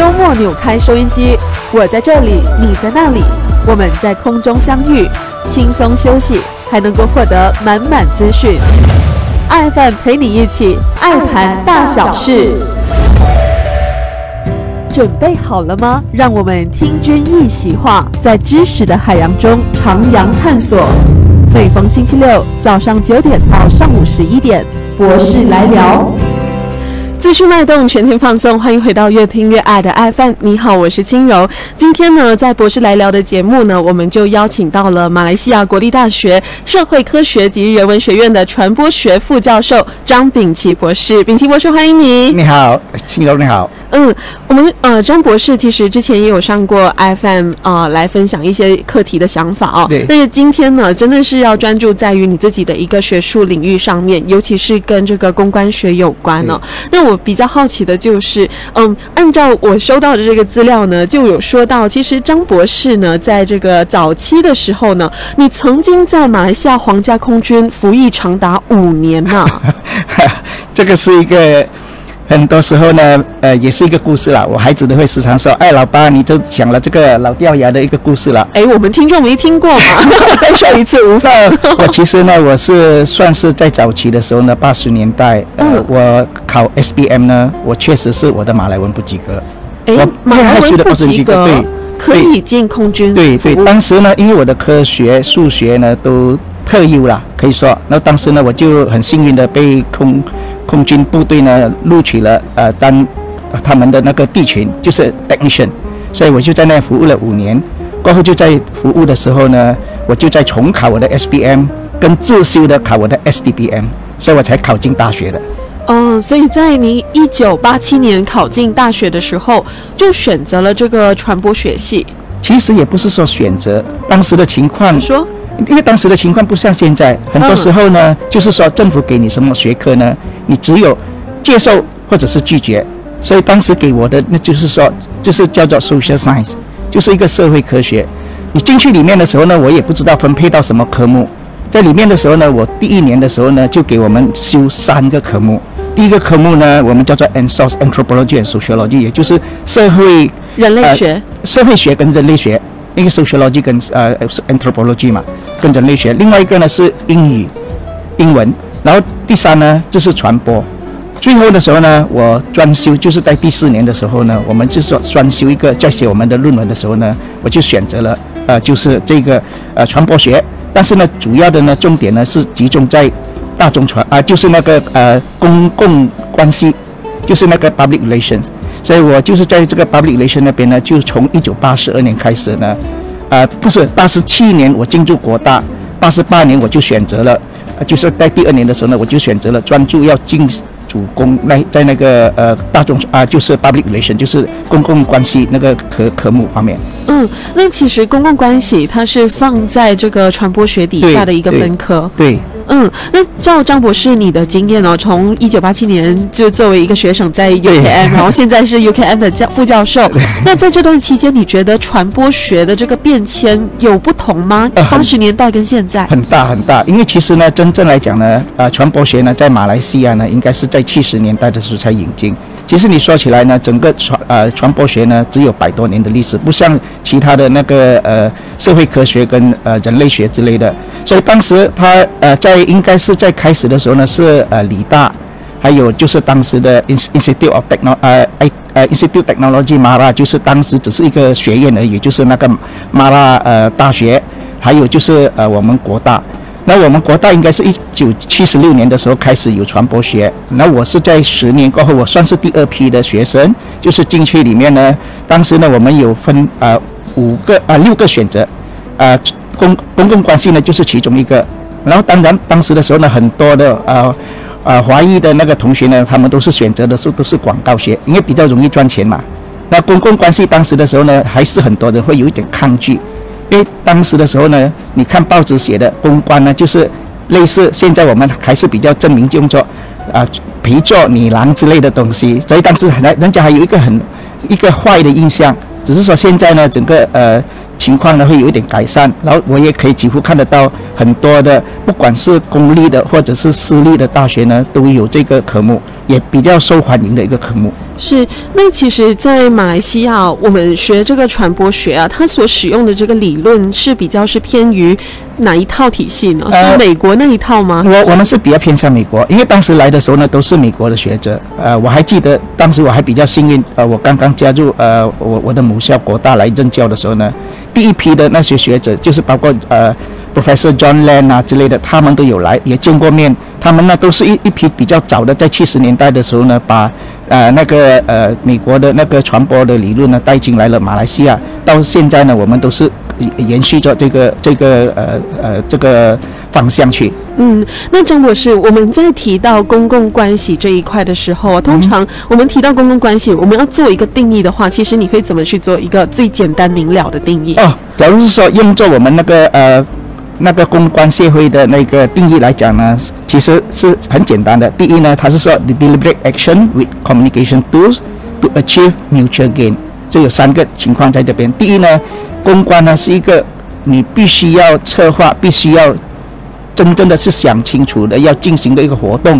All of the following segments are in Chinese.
周末扭开收音机，我在这里，你在那里，我们在空中相遇，轻松休息，还能够获得满满资讯。爱饭陪你一起爱谈大小事，准备好了吗？让我们听君一席话，在知识的海洋中徜徉探索。每逢星期六早上九点到上午十一点，博士来聊。资讯脉动，全天放送，欢迎回到越听越爱的爱饭。你好，我是轻柔。今天呢，在博士来聊的节目呢，我们就邀请到了马来西亚国立大学社会科学及人文学院的传播学副教授张炳奇博士。炳奇博士，欢迎你。你好，轻柔，你好。嗯，我们呃，张博士其实之前也有上过 FM 啊，来分享一些课题的想法哦。对。但是今天呢，真的是要专注在于你自己的一个学术领域上面，尤其是跟这个公关学有关哦。那我我比较好奇的就是，嗯，按照我收到的这个资料呢，就有说到，其实张博士呢，在这个早期的时候呢，你曾经在马来西亚皇家空军服役长达五年呐。这个是一个。很多时候呢，呃，也是一个故事啦。我孩子都会时常说：“哎，老爸，你就讲了这个老掉牙的一个故事了。”哎，我们听众没听过嘛？再说一次，无妨。我其实呢，我是算是在早期的时候呢，八十年代，呃，我考 SBM 呢，我确实是我的马来文不及格。哎，马来文不及格，对，可以进空军。对对，当时呢，因为我的科学、数学呢都特优啦，可以说，那当时呢，我就很幸运的被空。空军部队呢录取了呃当他们的那个地群就是 technician，所以我就在那服务了五年，过后就在服务的时候呢，我就在重考我的 SBM，跟自修的考我的 SDBM，所以我才考进大学的。嗯，所以在您一九八七年考进大学的时候，就选择了这个传播学系。其实也不是说选择，当时的情况说。因为当时的情况不像现在，很多时候呢，就是说政府给你什么学科呢，你只有接受或者是拒绝。所以当时给我的那就是说，就是叫做 social science，就是一个社会科学。你进去里面的时候呢，我也不知道分配到什么科目。在里面的时候呢，我第一年的时候呢，就给我们修三个科目。第一个科目呢，我们叫做 a n s o u r c e anthropology and sociology，也就是社会人类学、社会学跟人类学。一个 sociology 跟呃 anthropology 嘛，跟人类学。另外一个呢是英语、英文。然后第三呢就是传播。最后的时候呢，我专修就是在第四年的时候呢，我们就说专修一个在写我们的论文的时候呢，我就选择了呃就是这个呃传播学。但是呢，主要的呢重点呢是集中在大众传啊，就是那个呃公共关系，就是那个 public relations。所以我就是在这个 public relation 那边呢，就从一九八十二年开始呢，呃，不是八十七年我进驻国大，八十八年我就选择了，就是在第二年的时候呢，我就选择了专注要进主攻那在那个呃大众啊，就是 public relation，就是公共关系那个科科目方面。嗯，那其实公共关系它是放在这个传播学底下的一个分科。对。嗯，那照张博士你的经验哦，从一九八七年就作为一个学生在 UKM，然后现在是 UKM 的教副教授。那在这段期间，你觉得传播学的这个变迁有不同吗？八十年代跟现在很大很大，因为其实呢，真正来讲呢，呃，传播学呢，在马来西亚呢，应该是在七十年代的时候才引进。其实你说起来呢，整个传呃传播学呢，只有百多年的历史，不像其他的那个呃社会科学跟呃人类学之类的。所以当时他呃在应该是在开始的时候呢，是呃理大，还有就是当时的 Institute of Technology 呃呃 Institute Technology 马拉，就是当时只是一个学院而已，就是那个马拉呃大学，还有就是呃我们国大。那我们国大应该是一九七十六年的时候开始有传播学，那我是在十年过后，我算是第二批的学生，就是进去里面呢。当时呢，我们有分呃五个啊六个选择，啊公公共关系呢就是其中一个。然后当然当时的时候呢，很多的呃呃华裔的那个同学呢，他们都是选择的是都是广告学，因为比较容易赚钱嘛。那公共关系当时的时候呢，还是很多人会有一点抗拒。因为当时的时候呢，你看报纸写的公关呢，就是类似现在我们还是比较证明用作啊陪坐女郎之类的东西，所以当时人人家还有一个很一个坏的印象。只是说现在呢，整个呃情况呢会有一点改善，然后我也可以几乎看得到很多的，不管是公立的或者是私立的大学呢，都有这个科目，也比较受欢迎的一个科目。是，那其实，在马来西亚，我们学这个传播学啊，它所使用的这个理论是比较是偏于哪一套体系呢？是美国那一套吗？我我们是比较偏向美国，因为当时来的时候呢，都是美国的学者。呃，我还记得当时我还比较幸运，呃，我刚刚加入呃我我的母校国大来任教的时候呢，第一批的那些学者，就是包括呃 Professor John Lane 啊之类的，他们都有来，也见过面。他们呢都是一一批比较早的，在七十年代的时候呢，把呃那个呃美国的那个传播的理论呢带进来了马来西亚。到现在呢，我们都是延续着这个这个呃呃这个方向去。嗯，那张博士，我们在提到公共关系这一块的时候，通常我们提到公共关系，我们要做一个定义的话，其实你会怎么去做一个最简单明了的定义？哦，假如是说用作我们那个呃。那个公关协会的那个定义来讲呢，其实是很简单的。第一呢，它是说 the deliberate action with communication tools to achieve mutual gain。这有三个情况在这边。第一呢，公关呢是一个你必须要策划，必须要真正的是想清楚的要进行的一个活动。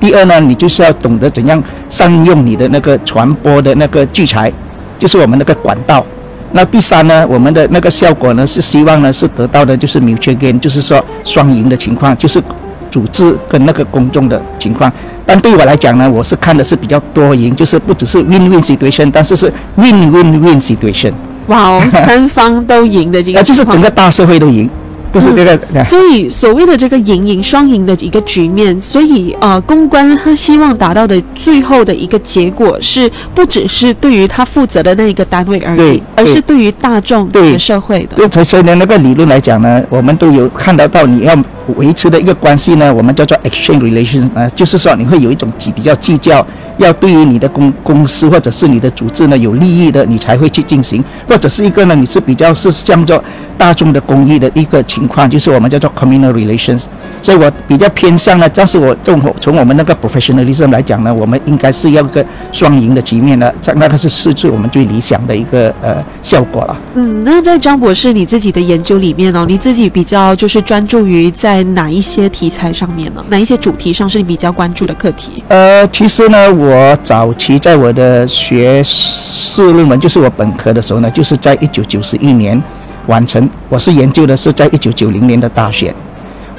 第二呢，你就是要懂得怎样善用你的那个传播的那个聚财，就是我们那个管道。那第三呢，我们的那个效果呢，是希望呢是得到的就是 mutual gain，就是说双赢的情况，就是组织跟那个公众的情况。但对我来讲呢，我是看的是比较多赢，就是不只是 win-win situation，但是是 win-win-win situation。哇哦，三方都赢的这个，就是整个大社会都赢。不是这个，所以所谓的这个赢赢双赢的一个局面，所以呃，公关他希望达到的最后的一个结果是，不只是对于他负责的那一个单位而已，而是对。于大众对。社会的。对，所以呢，那个理论来讲呢，我们都有看得到，你要维持的一个关系呢，我们叫做 exchange relations，呃，就是说你会有一种比较计较。要对于你的公公司或者是你的组织呢有利益的，你才会去进行；或者是一个呢，你是比较是向着大众的公益的一个情况，就是我们叫做 communal relations。所以我比较偏向呢，但是我从从我们那个 professionalism 来讲呢，我们应该是要一个双赢的局面呢，在那个是是最我们最理想的一个呃效果了。嗯，那在张博士你自己的研究里面哦，你自己比较就是专注于在哪一些题材上面呢？哪一些主题上是你比较关注的课题？呃，其实呢，我早期在我的学士论文，就是我本科的时候呢，就是在一九九十一年完成。我是研究的是在一九九零年的大选。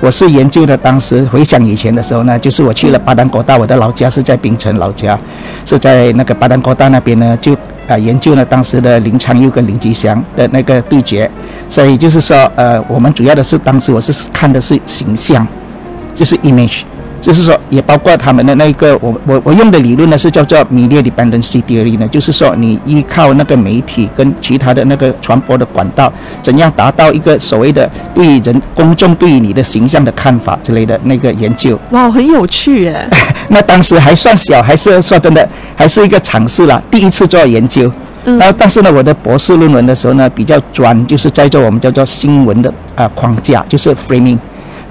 我是研究的，当时回想以前的时候呢，就是我去了巴丹国大，我的老家是在槟城老家，是在那个巴丹国大那边呢，就啊研究了当时的林昌佑跟林吉祥的那个对决，所以就是说，呃，我们主要的是当时我是看的是形象，就是 image。就是说，也包括他们的那个，我我我用的理论呢是叫做 media dependency theory 呢，就是说你依靠那个媒体跟其他的那个传播的管道，怎样达到一个所谓的对人公众对于你的形象的看法之类的那个研究。哇，很有趣耶！那当时还算小，还是说真的，还是一个尝试啦，第一次做研究。嗯。然后，但是呢，我的博士论文的时候呢，比较专，就是在做我们叫做新闻的啊框架，就是 framing。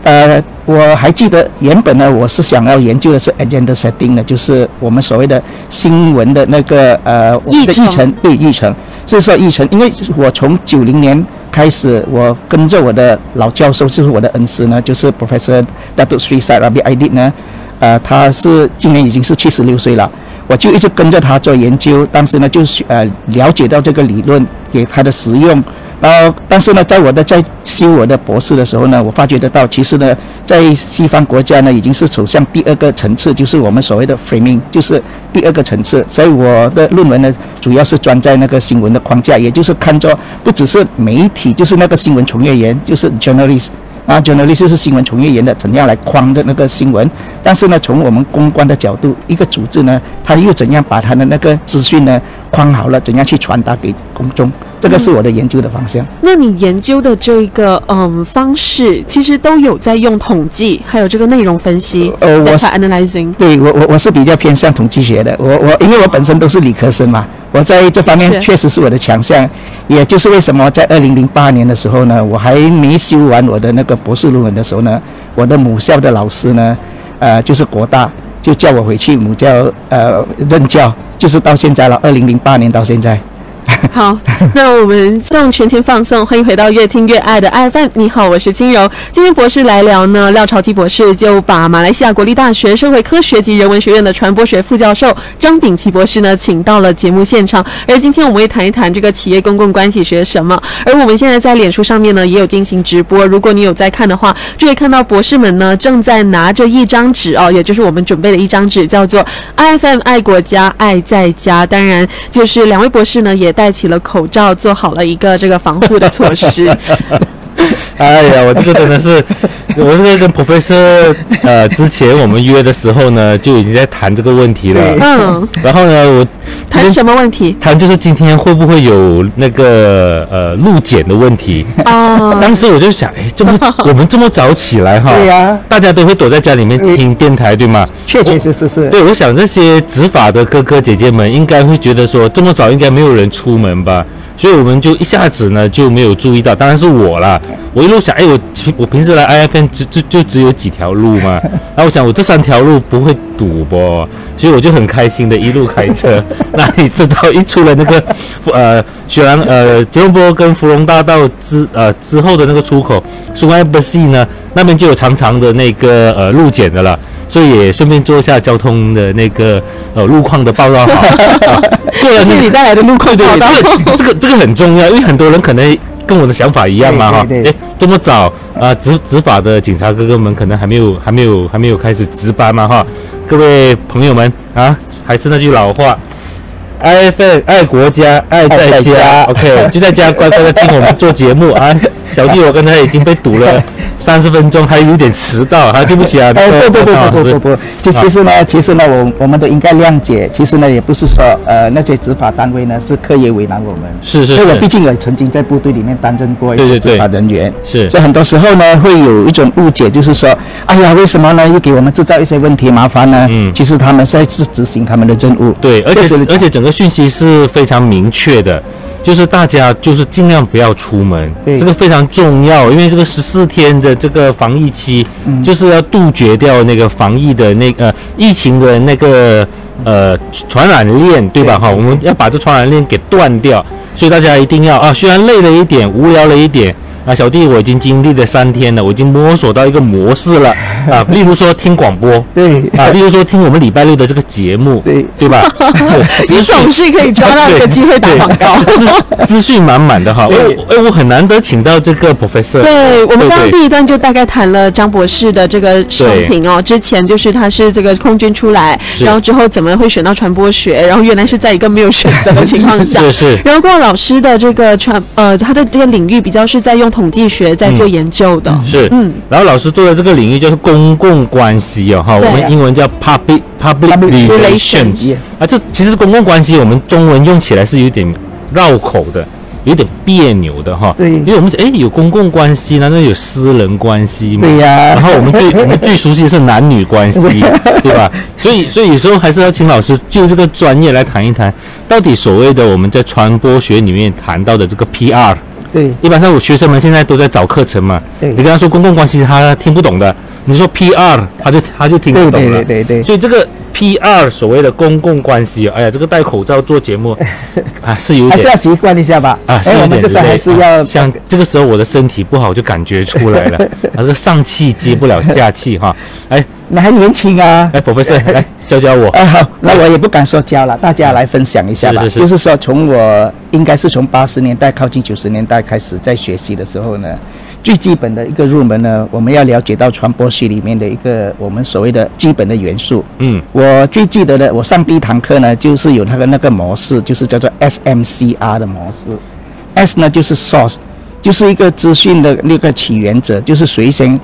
呃，我还记得原本呢，我是想要研究的是 agenda setting 的，就是我们所谓的新闻的那个呃议程，对议程，这是议程。因为我从九零年开始，我跟着我的老教授，就是我的恩师呢，就是 Professor Datuk Sri Sarabi Aidit 呢，呃，他是今年已经是七十六岁了，我就一直跟着他做研究，当时呢，就是呃了解到这个理论，给他的实用。然后，但是呢，在我的在修我的博士的时候呢，我发觉得到，其实呢，在西方国家呢，已经是走向第二个层次，就是我们所谓的 framing，就是第二个层次。所以我的论文呢，主要是专在那个新闻的框架，也就是看作不只是媒体，就是那个新闻从业员，就是 journalist。啊，journalist 就是新闻从业员的怎样来框的那个新闻，但是呢，从我们公关的角度，一个组织呢，他又怎样把他的那个资讯呢框好了，怎样去传达给公众？这个是我的研究的方向。那你研究的这个嗯方式，其实都有在用统计，还有这个内容分析。呃，我是 analyzing。对我我我是比较偏向统计学的。我我因为我本身都是理科生嘛，我在这方面确实是我的强项。也就是为什么在二零零八年的时候呢，我还没修完我的那个博士论文的时候呢，我的母校的老师呢，呃，就是国大，就叫我回去母校呃任教，就是到现在了，二零零八年到现在。好，那我们送全天放送，欢迎回到越听越爱的爱饭。你好，我是金柔。今天博士来聊呢，廖朝基博士就把马来西亚国立大学社会科学及人文学院的传播学副教授张炳奇博士呢，请到了节目现场。而今天我们会谈一谈这个企业公共关系学什么。而我们现在在脸书上面呢，也有进行直播。如果你有在看的话，就会看到博士们呢正在拿着一张纸哦，也就是我们准备的一张纸，叫做 IFM 爱国家爱在家。当然，就是两位博士呢也带戴起了口罩，做好了一个这个防护的措施。哎呀，我这个真的是，我这个跟 Professor 呃，之前我们约的时候呢，就已经在谈这个问题了。嗯，然后呢，我谈什么问题？谈就是今天会不会有那个呃路检的问题哦，当时我就想，哎，这么 我们这么早起来哈，对呀大家都会躲在家里面听电台，对吗？确确实实是。对，我想这些执法的哥哥姐姐们应该会觉得说，这么早应该没有人出门吧，所以我们就一下子呢就没有注意到，当然是我啦。我一路想，哎，我平我平时来 I F N 只就就只有几条路嘛，然后我想我这三条路不会堵不，所以我就很开心的一路开车。那你知道，一出了那个呃雪兰呃吉隆坡跟芙蓉大道之呃之后的那个出口苏安巴西呢，那边就有长长的那个呃路检的了。所以也顺便做一下交通的那个呃路况的报道好，对 啊，谢谢你带来的路况报道。这个这个这个很重要，因为很多人可能跟我的想法一样嘛哈，哎，这么早啊，执执法的警察哥哥们可能还没有还没有还没有开始值班嘛哈，各位朋友们啊，还是那句老话。爱份爱国家，爱在家，OK，就在家乖乖的听我们做节目啊。小弟，我刚才已经被堵了三十分钟，还有点迟到，啊，对不起啊。哎，不不不不不不不，就其实呢，其实呢，我我们都应该谅解。其实呢，也不是说呃那些执法单位呢是刻意为难我们。是是是因为我毕竟也曾经在部队里面担任过一些执法人员，是所以很多时候呢会有一种误解，就是说，哎呀，为什么呢又给我们制造一些问题麻烦呢？嗯其实他们是在执执行他们的任务。对，而且而且整个讯息是非常明确的，就是大家就是尽量不要出门，对这个非常重要，因为这个十四天的这个防疫期，嗯就是要杜绝掉那个防疫的那个、呃、疫情的那个呃传染链，对吧？哈，我们要把这传染链给断掉，所以大家一定要啊，虽然累了一点，无聊了一点。啊，小弟，我已经经历了三天了，我已经摸索到一个模式了 啊，例如说听广播，对啊，例如说听我们礼拜六的这个节目，对对吧？你总是可以抓到一个机会打广告。对 资资讯满满的哈。哎，我哎，我很难得请到这个 professor。对我们刚刚第一段就大概谈了张博士的这个生平哦，之前就是他是这个空军出来，然后之后怎么会选到传播学，然后原来是在一个没有选择的情况下，是是然后郭老师的这个传呃他的这个领域比较是在用统计学在做研究的，是，嗯，然后老师做的这个领域就是公共关系哦，哈，我们英文叫 public public relations 啊，这其实公共关系我们中文用起来是有点绕口的。有点别扭的哈，对。因为我们哎有公共关系，难道有私人关系嘛？对呀。然后我们最我们最熟悉的是男女关系，对吧？所以所以有时候还是要请老师就这个专业来谈一谈，到底所谓的我们在传播学里面谈到的这个 PR，对一般上我学生们现在都在找课程嘛，对你跟他说公共关系，他听不懂的；你说 PR，他就他就听不懂了。对对对对。所以这个 PR 所谓的公共关系，哎呀，这个戴口罩做节目 啊是有点还是要习惯一下吧。啊，是哎，有点我们这时候累还是要啊像这个时候我的身体不好就感觉出来了，啊，这个上气接不了下气哈。哎你还年轻啊。哎，professor 来教教我。啊，好，那我也不敢说教了，大家来分享一下吧。是是是就是说，从我应该是从八十年代靠近九十年代开始在学习的时候呢，最基本的一个入门呢，我们要了解到传播学里面的一个我们所谓的基本的元素。嗯，我最记得的，我上第一堂课呢，就是有那个那个模式，就是叫做 SMCR 的模式。S 呢就是 source，就是一个资讯的那个起源者，就是谁先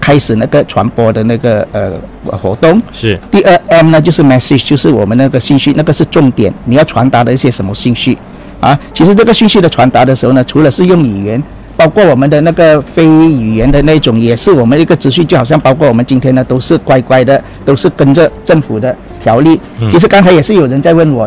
开始那个传播的那个呃活动。是第二 M 呢，就是 message，就是我们那个信息，那个是重点，你要传达的一些什么信息啊？其实这个信息的传达的时候呢，除了是用语言，包括我们的那个非语言的那种，也是我们一个资讯，就好像包括我们今天呢，都是乖乖的，都是跟着政府的条例。其实刚才也是有人在问我。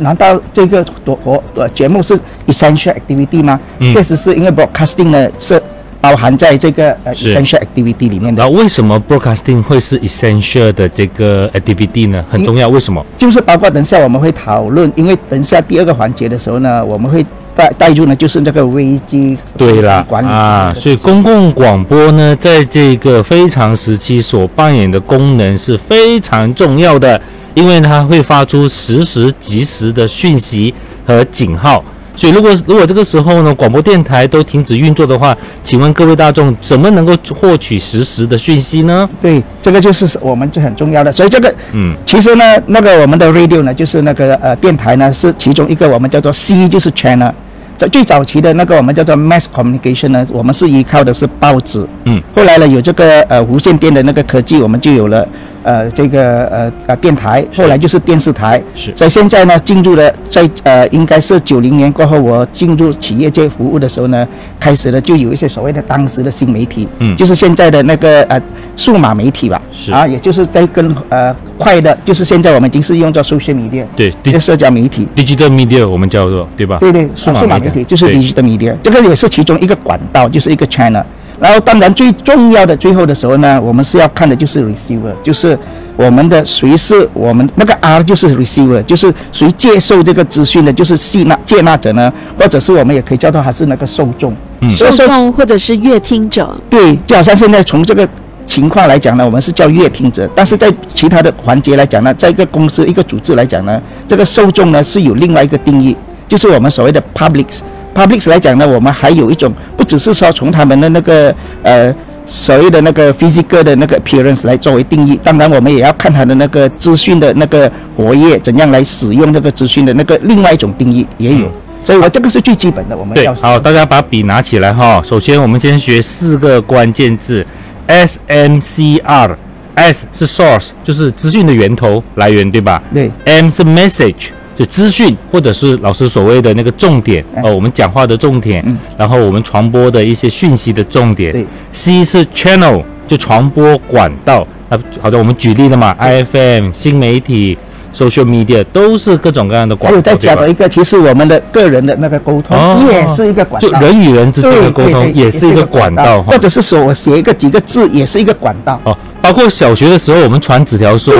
难道这个活活呃节目是 essential activity 吗？嗯确实是因为 broadcasting 呢是包含在这个呃 essential activity 里面的然。后为什么 broadcasting 会是 essential 的这个 activity 呢？很重要，为什么？就是包括等下我们会讨论，因为等下第二个环节的时候呢，我们会带带入呢，就是那个危机对了管理啊，所以公共广播呢，在这个非常时期所扮演的功能是非常重要的，因为它会发出实时及时的讯息和警号。所以，如果如果这个时候呢，广播电台都停止运作的话，请问各位大众，怎么能够获取实时的讯息呢？对，这个就是我们这很重要的。所以这个嗯，其实呢，那个我们的 radio 呢，就是那个呃电台呢，是其中一个我们叫做 C，就是 channel。在最早期的那个我们叫做 mass communication 呢，我们是依靠的是报纸。嗯。后来呢，有这个呃无线电的那个科技，我们就有了呃这个呃呃电台，后来就是电视台。是所以现在呢，进入了在呃应该是九零年过后，我进入企业界服务的时候呢，开始了就有一些所谓的当时的新媒体，嗯就是现在的那个呃数码媒体吧。是啊，也就是在跟呃快的，就是现在我们已经是用作 social media，对这个社交媒体。，digital media 我们叫做对吧？对对，数码媒体就是 digital media，这个也是其中一个管道，就是一个 channel。然后当然最重要的最后的时候呢，我们是要看的就是 receiver，就是我们的谁是我们那个 R 就是 receiver，就是谁接受这个资讯的，就是吸纳接纳者呢，或者是我们也可以叫做他是那个受众。嗯受众或者是阅听者，对，就好像现在从这个情况来讲呢，我们是叫乐听者，但是在其他的环节来讲呢，在一个公司、一个组织来讲呢，这个受众呢是有另外一个定义，就是我们所谓的 publics。publics 来讲呢，我们还有一种不只是说从他们的那个呃所谓的那个 physical 的那个 appearance 来作为定义，当然我们也要看他的那个资讯的那个活跃，怎样来使用这个资讯的那个另外一种定义也有。嗯所以我这个是最基本的，我们对，要好，大家把笔拿起来哈。首先，我们先学四个关键字，S M C R，S 是 source，就是资讯的源头来源，对吧对？M 是 message，就资讯或者是老师所谓的那个重点哎。哦，我们讲话的重点，嗯。然后我们传播的一些讯息的重点。对。C 是 channel，就传播管道。啊，好的，我们举例了嘛，IFM、新媒体、social media 都是各种各样的管道，还有再讲到一个，其实我们的个人的那个沟通哦。也是一个管道，就人与人之间的沟通也是一个管道或。者是说我写一个几个字也是一个管道。哦，包括小学的时候，我们传纸条说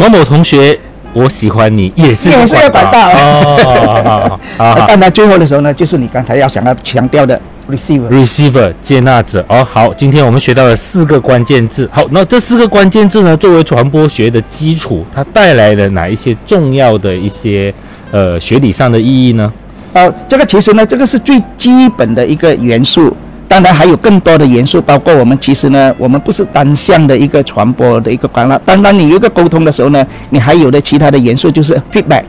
某某同学，我喜欢你，也是也是一个管道哦，好好好 好好当然最后的时候呢，就是你刚才要想要强调的 receiver。receiver 接纳者哦，好，今天我们学到了四个关键字。好，那这四个关键字呢，作为传播学的基础，它带来了哪一些重要的一些呃学理上的意义呢？哦，这个其实呢，这个是最基本的一个元素。当然还有更多的元素，包括我们其实呢，我们不是单向的一个传播的一个管道。当然，你有一个沟通的时候呢，你还有的其他的元素就是 feedback，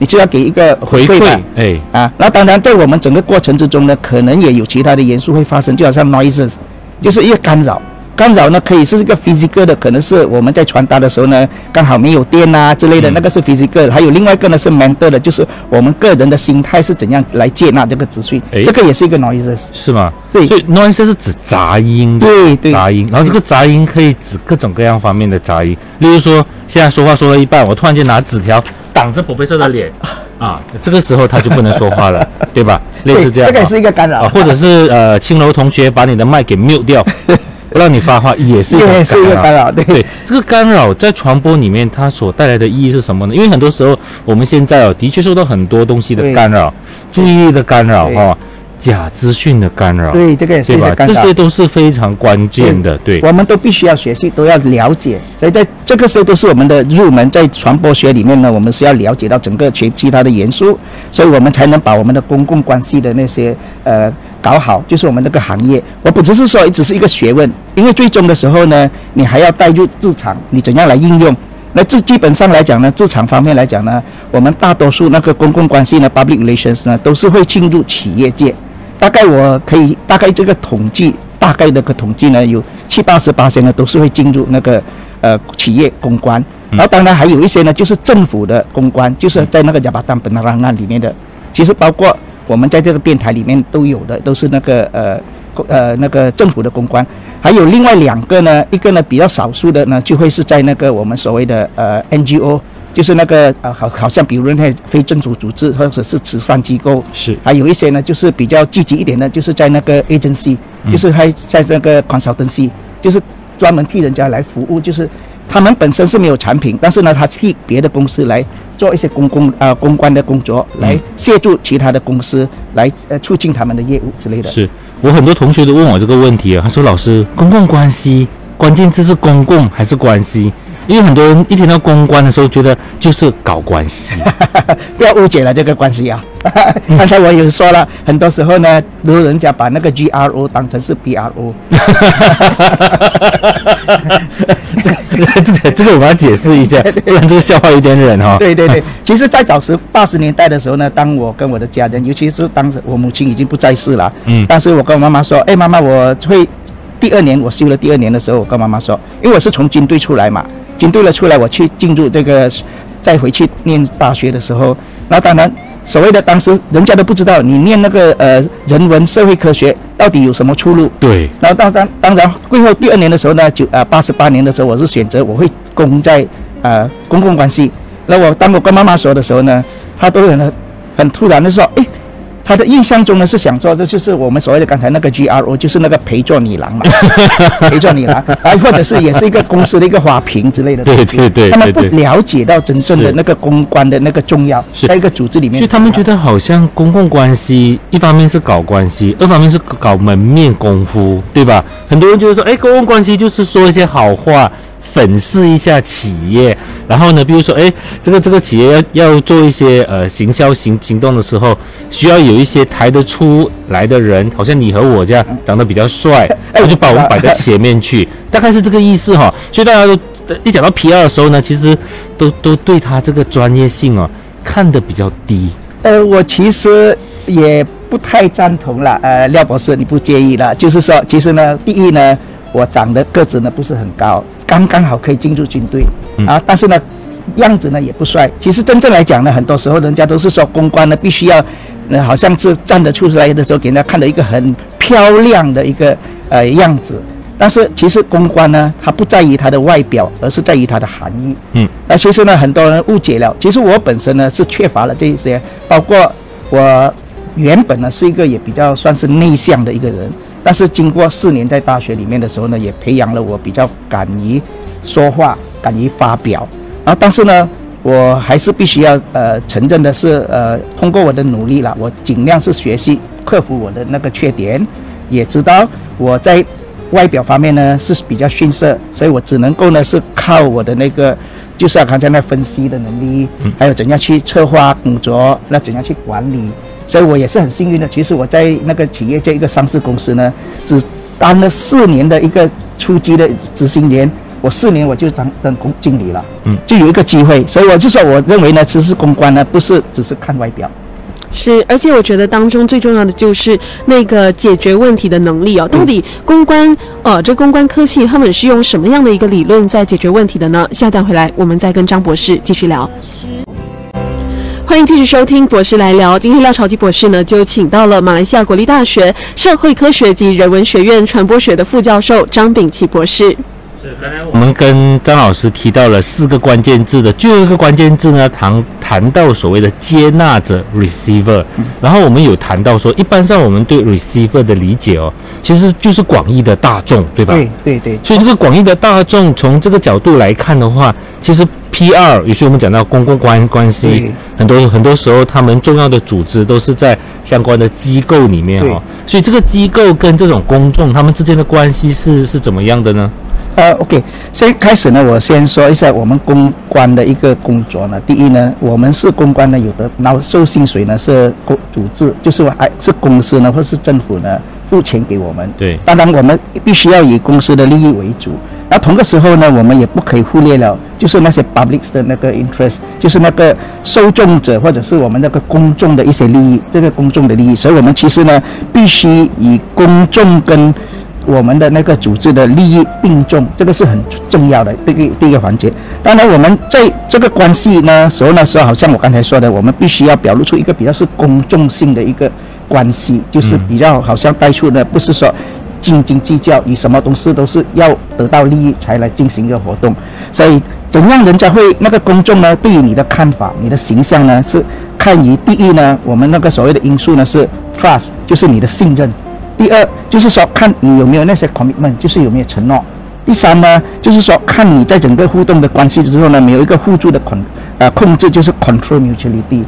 你就要给一个回馈馈吧，哎，啊，那当然，在我们整个过程之中呢，可能也有其他的元素会发生，就好像 noises，就是一个干扰。干扰呢，可以是一个 physical 的，可能是我们在传达的时候呢，刚好没有电啊之类的，嗯那个是 physical。还有另外一个呢是 mental 的，就是我们个人的心态是怎样来接纳这个资讯，诶这个也是一个 noises。是吗？对所以 noise 是指杂音的。对对杂音，然后这个杂音可以指各种各样方面的杂音，例如说现在说话说到一半，我突然间拿纸条挡着宝贝色的脸，啊，这个时候他就不能说话了，对吧？类似这样这个也啊是一个干扰啊，，或者是呃青楼同学把你的麦给 mute 掉，不 让你发话，也是一个也是一个干扰，对对，这个干扰在传播里面，它所带来的意义是什么呢？因为很多时候我们现在哦，的确受到很多东西的干扰，注意力的干扰哈哦，假资讯的干扰，对，这个也是？一些干扰。这些都是非常关键的，对。我们都必须要学习，都要了解，所以在这个时候都是我们的入门。在传播学里面呢，我们是要了解到整个其其他的元素，所以我们才能把我们的公共关系的那些呃搞好，就是我们这个行业。我不只是说只是一个学问，因为最终的时候呢，你还要带入市场，你怎样来应用。那这基本上来讲呢，市场方面来讲呢，我们大多数那个公共关系呢，public relations 呢，都是会进入企业界。大概我可以大概这个统计，大概那个统计呢，有七八十八呢都是会进入那个呃企业公关，然后当然还有一些呢就是政府的公关，就是在那个加巴丹本拉兰案里面的，其实包括我们在这个电台里面都有的，都是那个呃公呃那个政府的公关，还有另外两个呢，一个呢比较少数的呢就会是在那个我们所谓的呃 NGO。就是那个呃，好，好像比如那非政府组织或者是慈善机构，是还有一些呢，就是比较积极一点的，就是在那个 agency，就是还在那个 consultancy，就是专门替人家来服务，就是他们本身是没有产品，但是呢，他替别的公司来做一些公共呃公关的工作，来协助其他的公司来呃促进他们的业务之类的。是我很多同学都问我这个问题啊，他说老师，公共关系关键字是公共还是关系？因为很多人一听到公关的时候，觉得就是搞关系。不要误解了这个关系啊！刚才我有说了，很多时候呢，如人家把那个 G R O 当成是 B R O。这个这个这个我要解释一下，不然这个笑话有点冷哈、对对对，其实，在早时八十年代的时候呢，当我跟我的家人，尤其是当时我母亲已经不在世了，嗯但是我跟我妈妈说，哎，妈妈，我会第二年我休了第二年的时候，我跟妈妈说，因为我是从军队出来嘛，军队了出来，我去进入这个，再回去念大学的时候，那当然。所谓的当时人家都不知道你念那个呃人文社会科学到底有什么出路，对，然后当然当然，最后第二年的时候呢，九啊八十八年的时候，我是选择我会攻在呃公共关系。那我当我跟妈妈说的时候呢，她都很很突然的说，诶，她的印象中呢是想说，这就是我们所谓的刚才那个 G R O，就是那个陪坐女郎嘛，陪坐女郎，啊，或者是也是一个公司的一个花瓶之类的东西。对对对他们不了解到真正的那个公关的那个重要，在一个组织里面。所以他们觉得好像公共关系，一方面是搞关系，二方面是搞门面功夫，对吧？很多人就会说，哎，公共关系就是说一些好话，粉饰一下企业，然后呢，比如说，哎，这个这个企业要要做一些呃行销行行动的时候，需要有一些抬得出来的人，好像你和我这样长得比较帅，哎我就把我们摆在前面去，大概是这个意思哈。所以大家都一讲到 P R 的时候呢，其实都都对他这个专业性哦看得比较低。呃，我其实也不太赞同了。呃，廖博士，你不介意了？就是说，其实呢，第一呢，我长得个子呢不是很高，刚刚好可以进入军队、嗯啊，但是呢，样子呢也不帅。其实真正来讲呢，很多时候人家都是说公关呢必须要，呃，好像是站得出来的时候，给人家看到一个很漂亮的一个呃样子。但是其实公关呢，它不在于它的外表，而是在于它的含义。嗯，那其实呢，很多人误解了。其实我本身呢是缺乏了这一些，包括我原本呢是一个也比较算是内向的一个人，但是经过四年在大学里面的时候呢，也培养了我比较敢于说话、敢于发表。然后，但是呢，我还是必须要呃承认的是，呃，通过我的努力了，我尽量是学习克服我的那个缺点，也知道我在外表方面呢是比较逊色，所以我只能够呢是靠我的那个，就是啊刚才那分析的能力，还有怎样去策划工作，那怎样去管理，所以我也是很幸运的。其实我在那个企业这一个上市公司呢，只当了四年的一个初级的执行员，我四年我就当当公经理了，嗯，就有一个机会，所以我就说，我认为呢，其实公关呢不是只是看外表。是，而且我觉得当中最重要的就是那个解决问题的能力哦。到底公关，呃，这公关科系他们是用什么样的一个理论在解决问题的呢？下段回来我们再跟张博士继续聊。欢迎继续收听博士来聊。今天廖朝基博士呢，就请到了马来西亚国立大学社会科学及人文学院传播学的副教授张炳奇博士。我们跟张老师提到了四个关键字的，最后一个关键字呢，谈谈到所谓的接纳者 （receiver），然后我们有谈到说，一般上我们对 receiver 的理解哦，其实就是广义的大众，对吧？对对对，所以这个广义的大众，从这个角度来看的话，其实 PR，也是我们讲到公共关关系对，很多很多时候他们重要的组织都是在相关的机构里面哈哦，所以这个机构跟这种公众他们之间的关系是是怎么样的呢？呃，OK，先开始呢，我先说一下我们公关的一个工作呢。第一呢，我们是公关呢，有的拿受薪水呢是公组织，就是还是公司呢或是政府呢付钱给我们。对当然我们必须要以公司的利益为主。那同个时候呢，我们也不可以忽略了，就是那些 public 的那个 interest，就是那个受众者或者是我们那个公众的一些利益，这个公众的利益。所以我们其实呢，必须以公众跟我们的那个组织的利益并重，这个是很重要的第一个第一个环节。当然，我们在这个关系呢时候呢时候，好像我刚才说的，我们必须要表露出一个比较是公众性的一个关系，就是比较好像带出的不是说斤斤计较，你什么东西都是要得到利益才来进行一个活动。所以怎样人家会那个公众呢对于你的看法、你的形象呢是看于第一呢，我们那个所谓的因素呢是 trust，就是你的信任；第二就是说看你有没有那些 commitment，就是有没有承诺；第三呢就是说看你在整个互动的关系之后呢，没有一个互助的控呃控制，就是 control mutuality。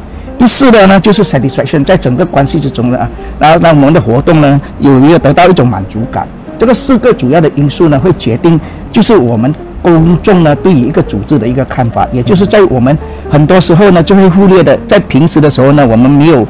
第四的呢，就是 satisfaction，在整个关系之中呢，然后让我们的活动呢有没有得到一种满足感？这个四个主要的因素呢，会决定就是我们公众呢对于一个组织的一个看法，也就是在我们很多时候呢就会忽略的，在平时的时候呢，我们没有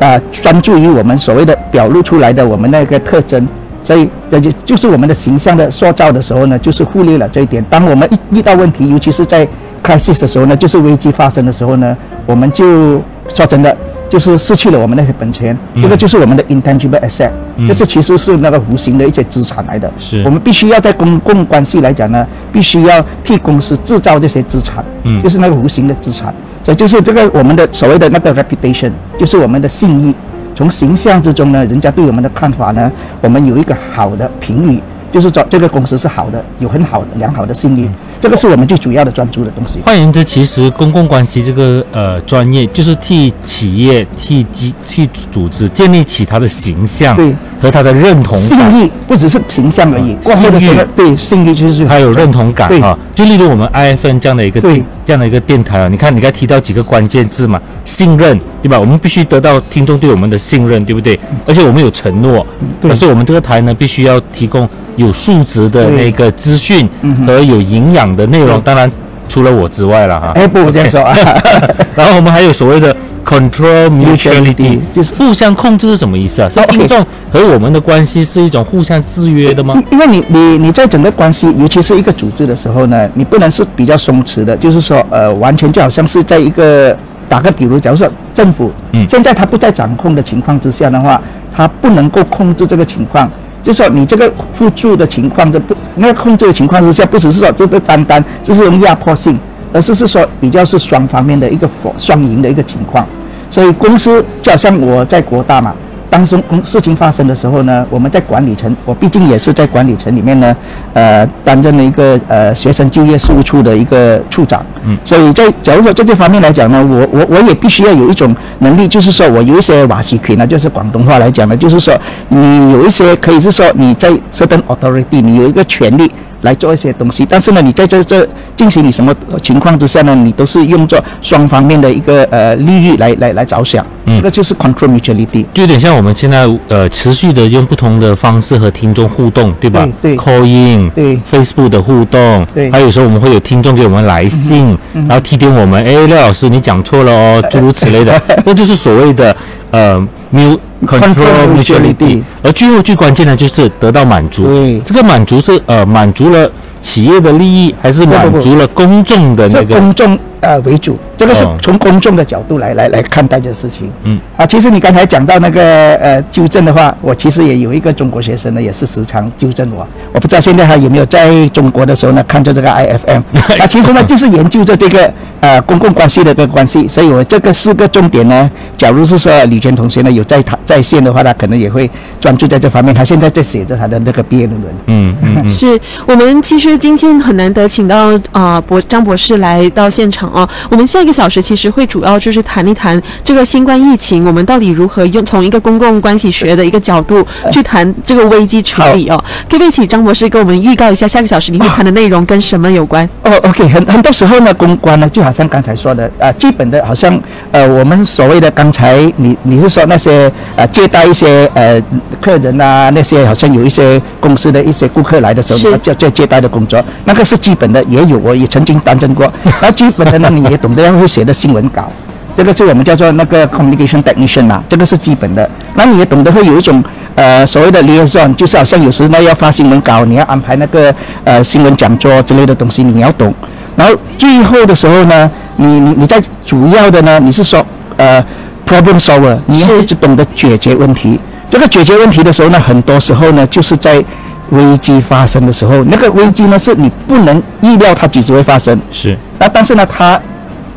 啊专注于我们所谓的表露出来的我们那个特征，所以这就就是我们的形象的塑造的时候呢，就是忽略了这一点。当我们一遇到问题，尤其是在 crisis 的时候呢，就是危机发生的时候呢，我们就说真的，就是失去了我们那些本钱，这个就是我们的 intangible asset，就是其实是那个无形的一些资产来的。是我们必须要在公共关系来讲呢，必须要替公司制造这些资产，嗯就是那个无形的资产。所以就是这个我们的所谓的那个 reputation，就是我们的信誉。从形象之中呢，人家对我们的看法呢，我们有一个好的评语，就是说这个公司是好的，有很好的良好的信誉，这个是我们最主要的专注的东西。换言之，其实公共关系这个呃专业，就是替企业、替机、替组织建立起它的形象对和它的认同信感。誉不只是形象而已，嗯过后的时候呢信誉，对信誉就是还有认同感啊，就例如我们 IFN 这样的一个对这样的一个电台啊，你看你刚提到几个关键字嘛，信任对吧？我们必须得到听众对我们的信任，对不对？而且我们有承诺，对所以我们这个台呢必须要提供有数值的那个资讯嗯和有营养的内容，对当然除了我之外了哈。哎，不这样说啊，然后我们还有所谓的 control mutuality，Mutuality，就是互相控制是什么意思啊？是哦，OK 听众和我们的关系是一种互相制约的吗？因因为你你你在整个关系，尤其是一个组织的时候呢，你不能是比较松弛的，就是说呃，完全就好像是在一个打个比如，假如说政府，嗯现在他不在掌控的情况之下的话，他不能够控制这个情况。就是说，你这个互助的情况，这不那个控制的情况之下，不只是说这个单单这是用压迫性，而是是说比较是双方面的一个双赢的一个情况。所以公司就好像我在国大嘛，当时公事情发生的时候呢，我们在管理层，我毕竟也是在管理层里面呢，呃，担任了一个呃学生就业事务处的一个处长。嗯所以在假如说在这方面来讲呢，我我我也必须要有一种能力，就是说我有一些瓦西 quyền 呢，就是广东话来讲呢，就是说你有一些可以是说你在 certain authority，你有一个权利。来做一些东西，但是呢，你在这这进行你什么情况之下呢？你都是用作双方面的一个呃利益来来来着想，嗯这个就是 control mutuality。就有点像我们现在呃持续的用不同的方式和听众互动，对吧？对对 call in，对，Facebook 的互动，对还有时候我们会有听众给我们来信，然后提点我们，哎，廖老师你讲错了哦，诸如此类的，这就是所谓的呃 mu control Control mutuality mutuality。而最后最关键的就是得到满足，对这个满足是呃满足了企业的利益，还是满足了公众的那个？公众呃为主，这个是哦从公众的角度来来来看待这事情。嗯，啊，其实你刚才讲到那个呃纠正的话，我其实也有一个中国学生呢，也是时常纠正我。我不知道现在还有没有在中国的时候呢，看着这个 IFM，啊，其实呢就是研究着这个呃公共关系的这个关系，所以我这个四个重点呢，假如是说李娟同学呢有在他在线的话，他可能也会专注在这方面。他现在在写着他的那个毕业论文。嗯嗯嗯，是我们其实今天很难得请到啊博张博士来到现场哦。我们下一个小时其实会主要就是谈一谈这个新冠疫情，我们到底如何用从一个公共关系学的一个角度去谈这个危机处理哦。可不可以请张博士给我们预告一下下个小时你会谈的内容跟什么有关？哦，OK，很很多时候呢，公关呢，就好像刚才说的，啊，基本的好像，呃，我们所谓的刚才你你是说那些呃接待一些呃客人啊，那些好像有一些公司的一些顾客来的时候，叫叫接待的工作，那个是基本的，也有我也曾经担任过。那基本的呢，你也懂得要会写的新闻稿。这个是我们叫做那个 communication technician 啊，这个是基本的。那你也懂得会有一种呃所谓的 liaison，就是好像有时呢要发新闻稿，你要安排那个呃新闻讲座之类的东西，你要懂。然后最后的时候呢，你你你在主要的呢，你是说呃 problem solver，你要是一直懂得解决问题。这个解决问题的时候呢，很多时候呢就是在危机发生的时候，那个危机呢是你不能预料它几时会发生。是那但是呢，它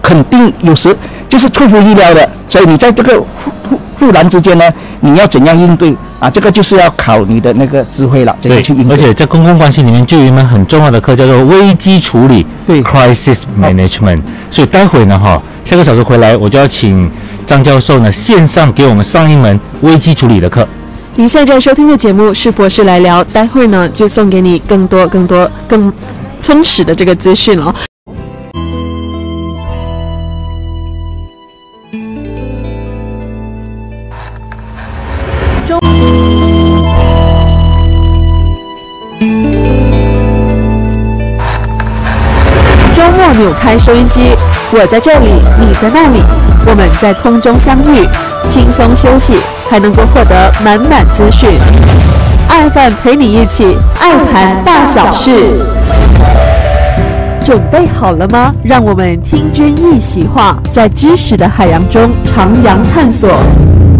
肯定有时就是出乎意料的。所以你在这个忽忽忽然之间呢，你要怎样应对啊？这个就是要考你的那个智慧了，怎样对去应，对。而且在公共关系里面就有一门很重要的课，叫做危机处理，对，crisis management。所以待会呢，哈，下个小时回来，我就要请张教授呢线上给我们上一门危机处理的课。您现在收听的节目是博士来聊，待会呢就送给你更多、更多、更充实的这个资讯了。周末扭开收音机，我在这里，你在那里，我们在空中相遇，轻松休息，还能够获得满满资讯。爱饭陪你一起爱谈大小事，准备好了吗？让我们听君一席话，在知识的海洋中徜徉探索。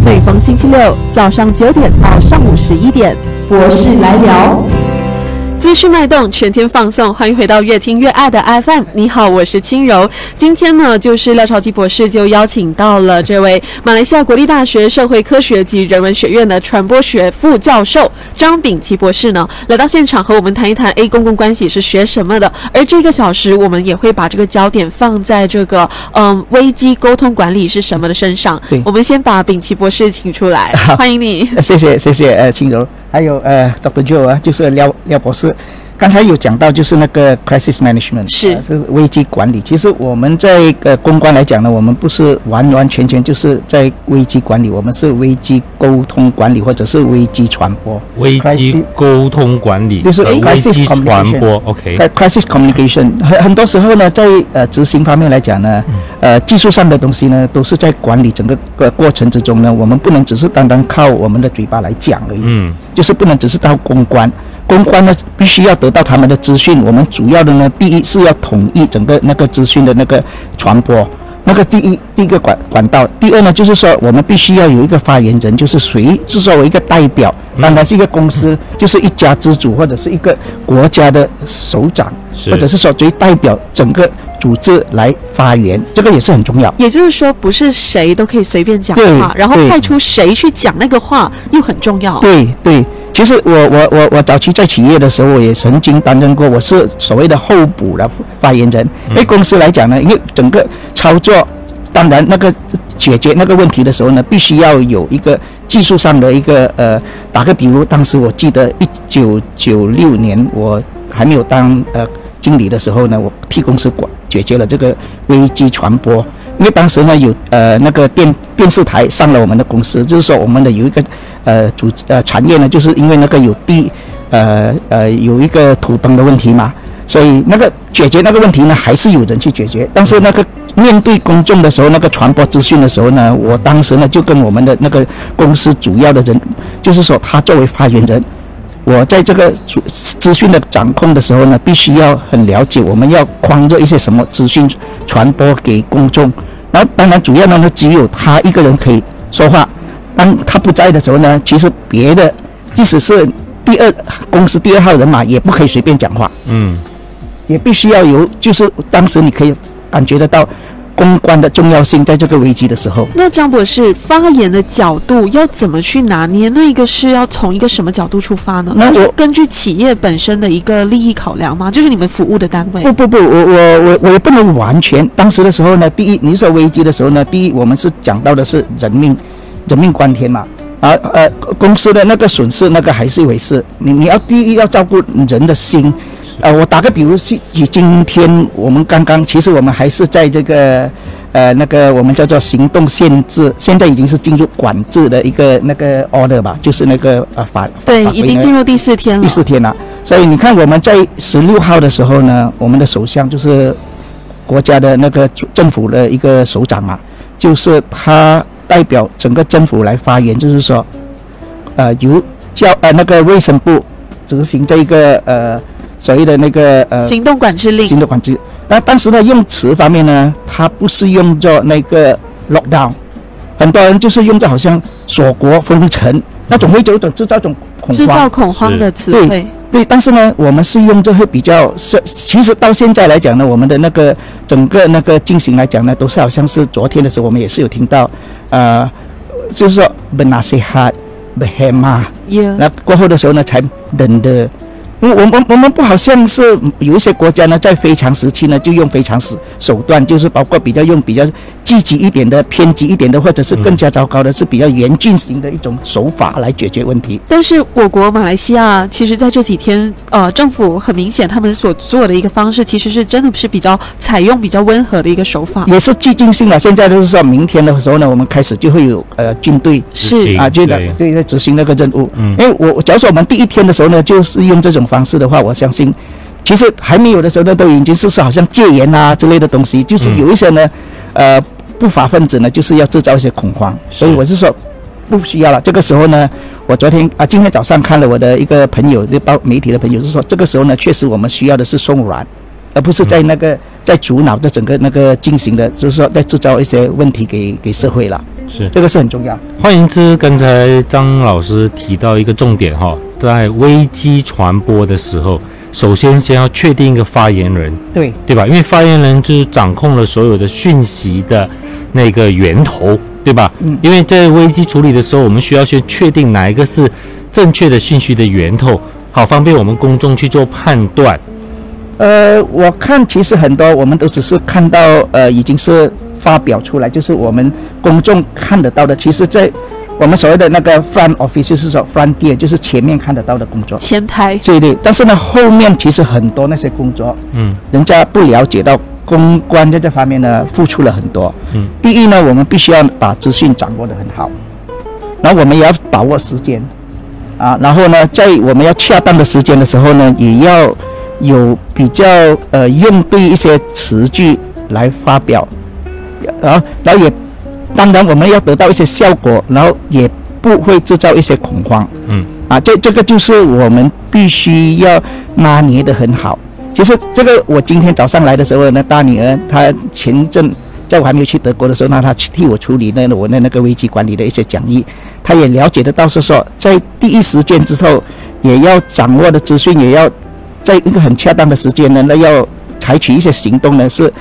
每逢星期六早上九点到上午十一点，博士来聊。资讯脉动，全天放送，欢迎回到越听越爱的 FM。你好，我是轻柔。今天呢，就是廖朝基博士就邀请到了这位马来西亚国立大学社会科学及人文学院的传播学副教授张炳奇博士呢，来到现场和我们谈一谈 A 公共关系是学什么的。而这个小时，我们也会把这个焦点放在这个嗯危机沟通管理是什么的身上对。我们先把炳奇博士请出来，欢迎你。呃谢谢谢谢呃青柔，还有呃 Dr. Joe 啊，就是廖廖博士。刚才有讲到就是那个 crisis management，是呃是危机管理。其实我们在呃公关来讲呢，我们不是完完全全就是在危机管理，我们是危机沟通管理或者是危机传播。危机沟通管理就是和危 crisis 机传 communication 播，OK，呃 crisis communication 很很多时候呢，在呃执行方面来讲呢，呃技术上的东西呢，都是在管理整个呃过程之中呢，我们不能只是单单靠我们的嘴巴来讲而已。嗯，就是不能只是到公关，公关呢必须要得到他们的资讯。我们主要的呢，第一是要统一整个那个资讯的那个传播，那个第一第一个管管道。第二呢，就是说我们必须要有一个发言人，就是谁是作为一个代表，当然是一个公司，就是一家之主或者是一个国家的首长，或者是说谁代表整个组织来发言，这个也是很重要。也就是说，不是谁都可以随便讲话，然后派出谁去讲那个话又很重要。对对，其实我我我我早期在企业的时候，我也曾经担任过，我是所谓的候补的发言人。对公司来讲呢，因为整个操作，当然那个解决那个问题的时候呢，必须要有一个技术上的一个呃，打个比如，当时我记得一九九六年我还没有当呃经理的时候呢，我替公司管解决了这个危机传播。因为当时呢有呃那个电电视台上了我们的公司，就是说我们的有一个呃主呃产业呢，就是因为那个有地呃呃有一个土崩的问题嘛，所以那个解决那个问题呢，还是有人去解决。但是那个面对公众的时候，那个传播资讯的时候呢，我当时呢就跟我们的那个公司主要的人，就是说他作为发言人，我在这个资讯的掌控的时候呢，必须要很了解我们要框着一些什么资讯传播给公众。然后当然主要呢，只有他一个人可以说话。当他不在的时候呢，其实别的即使是第二公司第二号人马，也不可以随便讲话。嗯，也必须要有，就是当时你可以感觉得到公关的重要性，在这个危机的时候。那张博士发言的角度要怎么去拿捏？那一个是要从一个什么角度出发呢？那我根据企业本身的一个利益考量吗？就是你们服务的单位不不不，我我我我也不能完全。当时的时候呢，第一，你说危机的时候呢，第一我们是讲到的是人命，人命关天嘛。啊呃，公司的那个损失那个还是一回事。你你要第一要照顾人的心。呃，我打个比如，是以今天我们刚刚，其实我们还是在这个呃那个我们叫做行动限制，现在已经是进入管制的一个那个 order 吧，就是那个呃法对，法已经进入第四天了。第四天了。所以你看，我们在十六号的时候呢，我们的首相就是国家的那个政府的一个首长嘛，就是他代表整个政府来发言，就是说，呃，由教呃那个卫生部执行这一个呃所谓的那个呃行动管制令行动管制。那当时的用词方面呢，它不是用作那个 lockdown，很多人就是用作好像锁国封城那种，会有一种制造一种恐慌。制造恐慌的词对汇，对，但是呢，我们是用这会比较是，其实到现在来讲呢，我们的那个整个那个进行来讲呢，都是好像是昨天的时候，我们也是有听到，呃，就是说 b e n a s i h a t behema，Yeah，那过后的时候呢，才等的。因为我们我们不好像是有一些国家呢，在非常时期呢，就用非常手手段，就是包括比较用比较积极一点的、偏激一点的，或者是更加糟糕的，是比较严峻型的一种手法来解决问题。但是我国马来西亚，其实在这几天，呃，政府很明显他们所做的一个方式，其实是真的是比较采用比较温和的一个手法。也是激进性了。现在就是说明天的时候呢，我们开始就会有呃军队是啊，就在对对在执行那个任务。嗯因为我我假如说我们第一天的时候呢，就是用这种方式的话，我相信其实还没有的时候呢，都已经是说好像戒严啊之类的东西，就是嗯。有一些呢，呃，不法分子呢，就是要制造一些恐慌，所以我是说不需要了。这个时候呢，我昨天啊，今天早上看了我的一个朋友，就报媒体的朋友是说，这个时候呢，确实我们需要的是松软，而不是在那个、在主脑的整个那个进行的，就是说在制造一些问题给给社会了，是。这个是很重要。换言之，刚才张老师提到一个重点哈，在危机传播的时候，首先先要确定一个发言人，对对吧？因为发言人就是掌控了所有的讯息的那个源头，对吧？嗯因为在危机处理的时候，我们需要先确定哪一个是正确的讯息的源头，好方便我们公众去做判断。呃，我看其实很多我们都只是看到呃已经是发表出来，就是我们公众看得到的。其实，在我们所谓的那个 front office，就是说 front d 就是前面看得到的工作。前台对对，但是呢，后面其实很多那些工作，嗯人家不了解到公关在这方面呢付出了很多。嗯，第一呢，我们必须要把资讯掌握得很好，然后我们也要把握时间，啊，然后呢，在我们要恰当的时间的时候呢，也要有比较呃用对一些词句来发表，然后然后也当然我们要得到一些效果，然后也不会制造一些恐慌。嗯啊，这这个就是我们必须要拿捏得很好。其实这个我今天早上来的时候呢，大女儿她前一阵在我还没有去德国的时候，那她去替我处理那我的那个危机管理的一些讲义，她也了解得到是说，在第一时间之后，也要掌握的资讯，也要在一个很恰当的时间呢，那要采取一些行动呢，是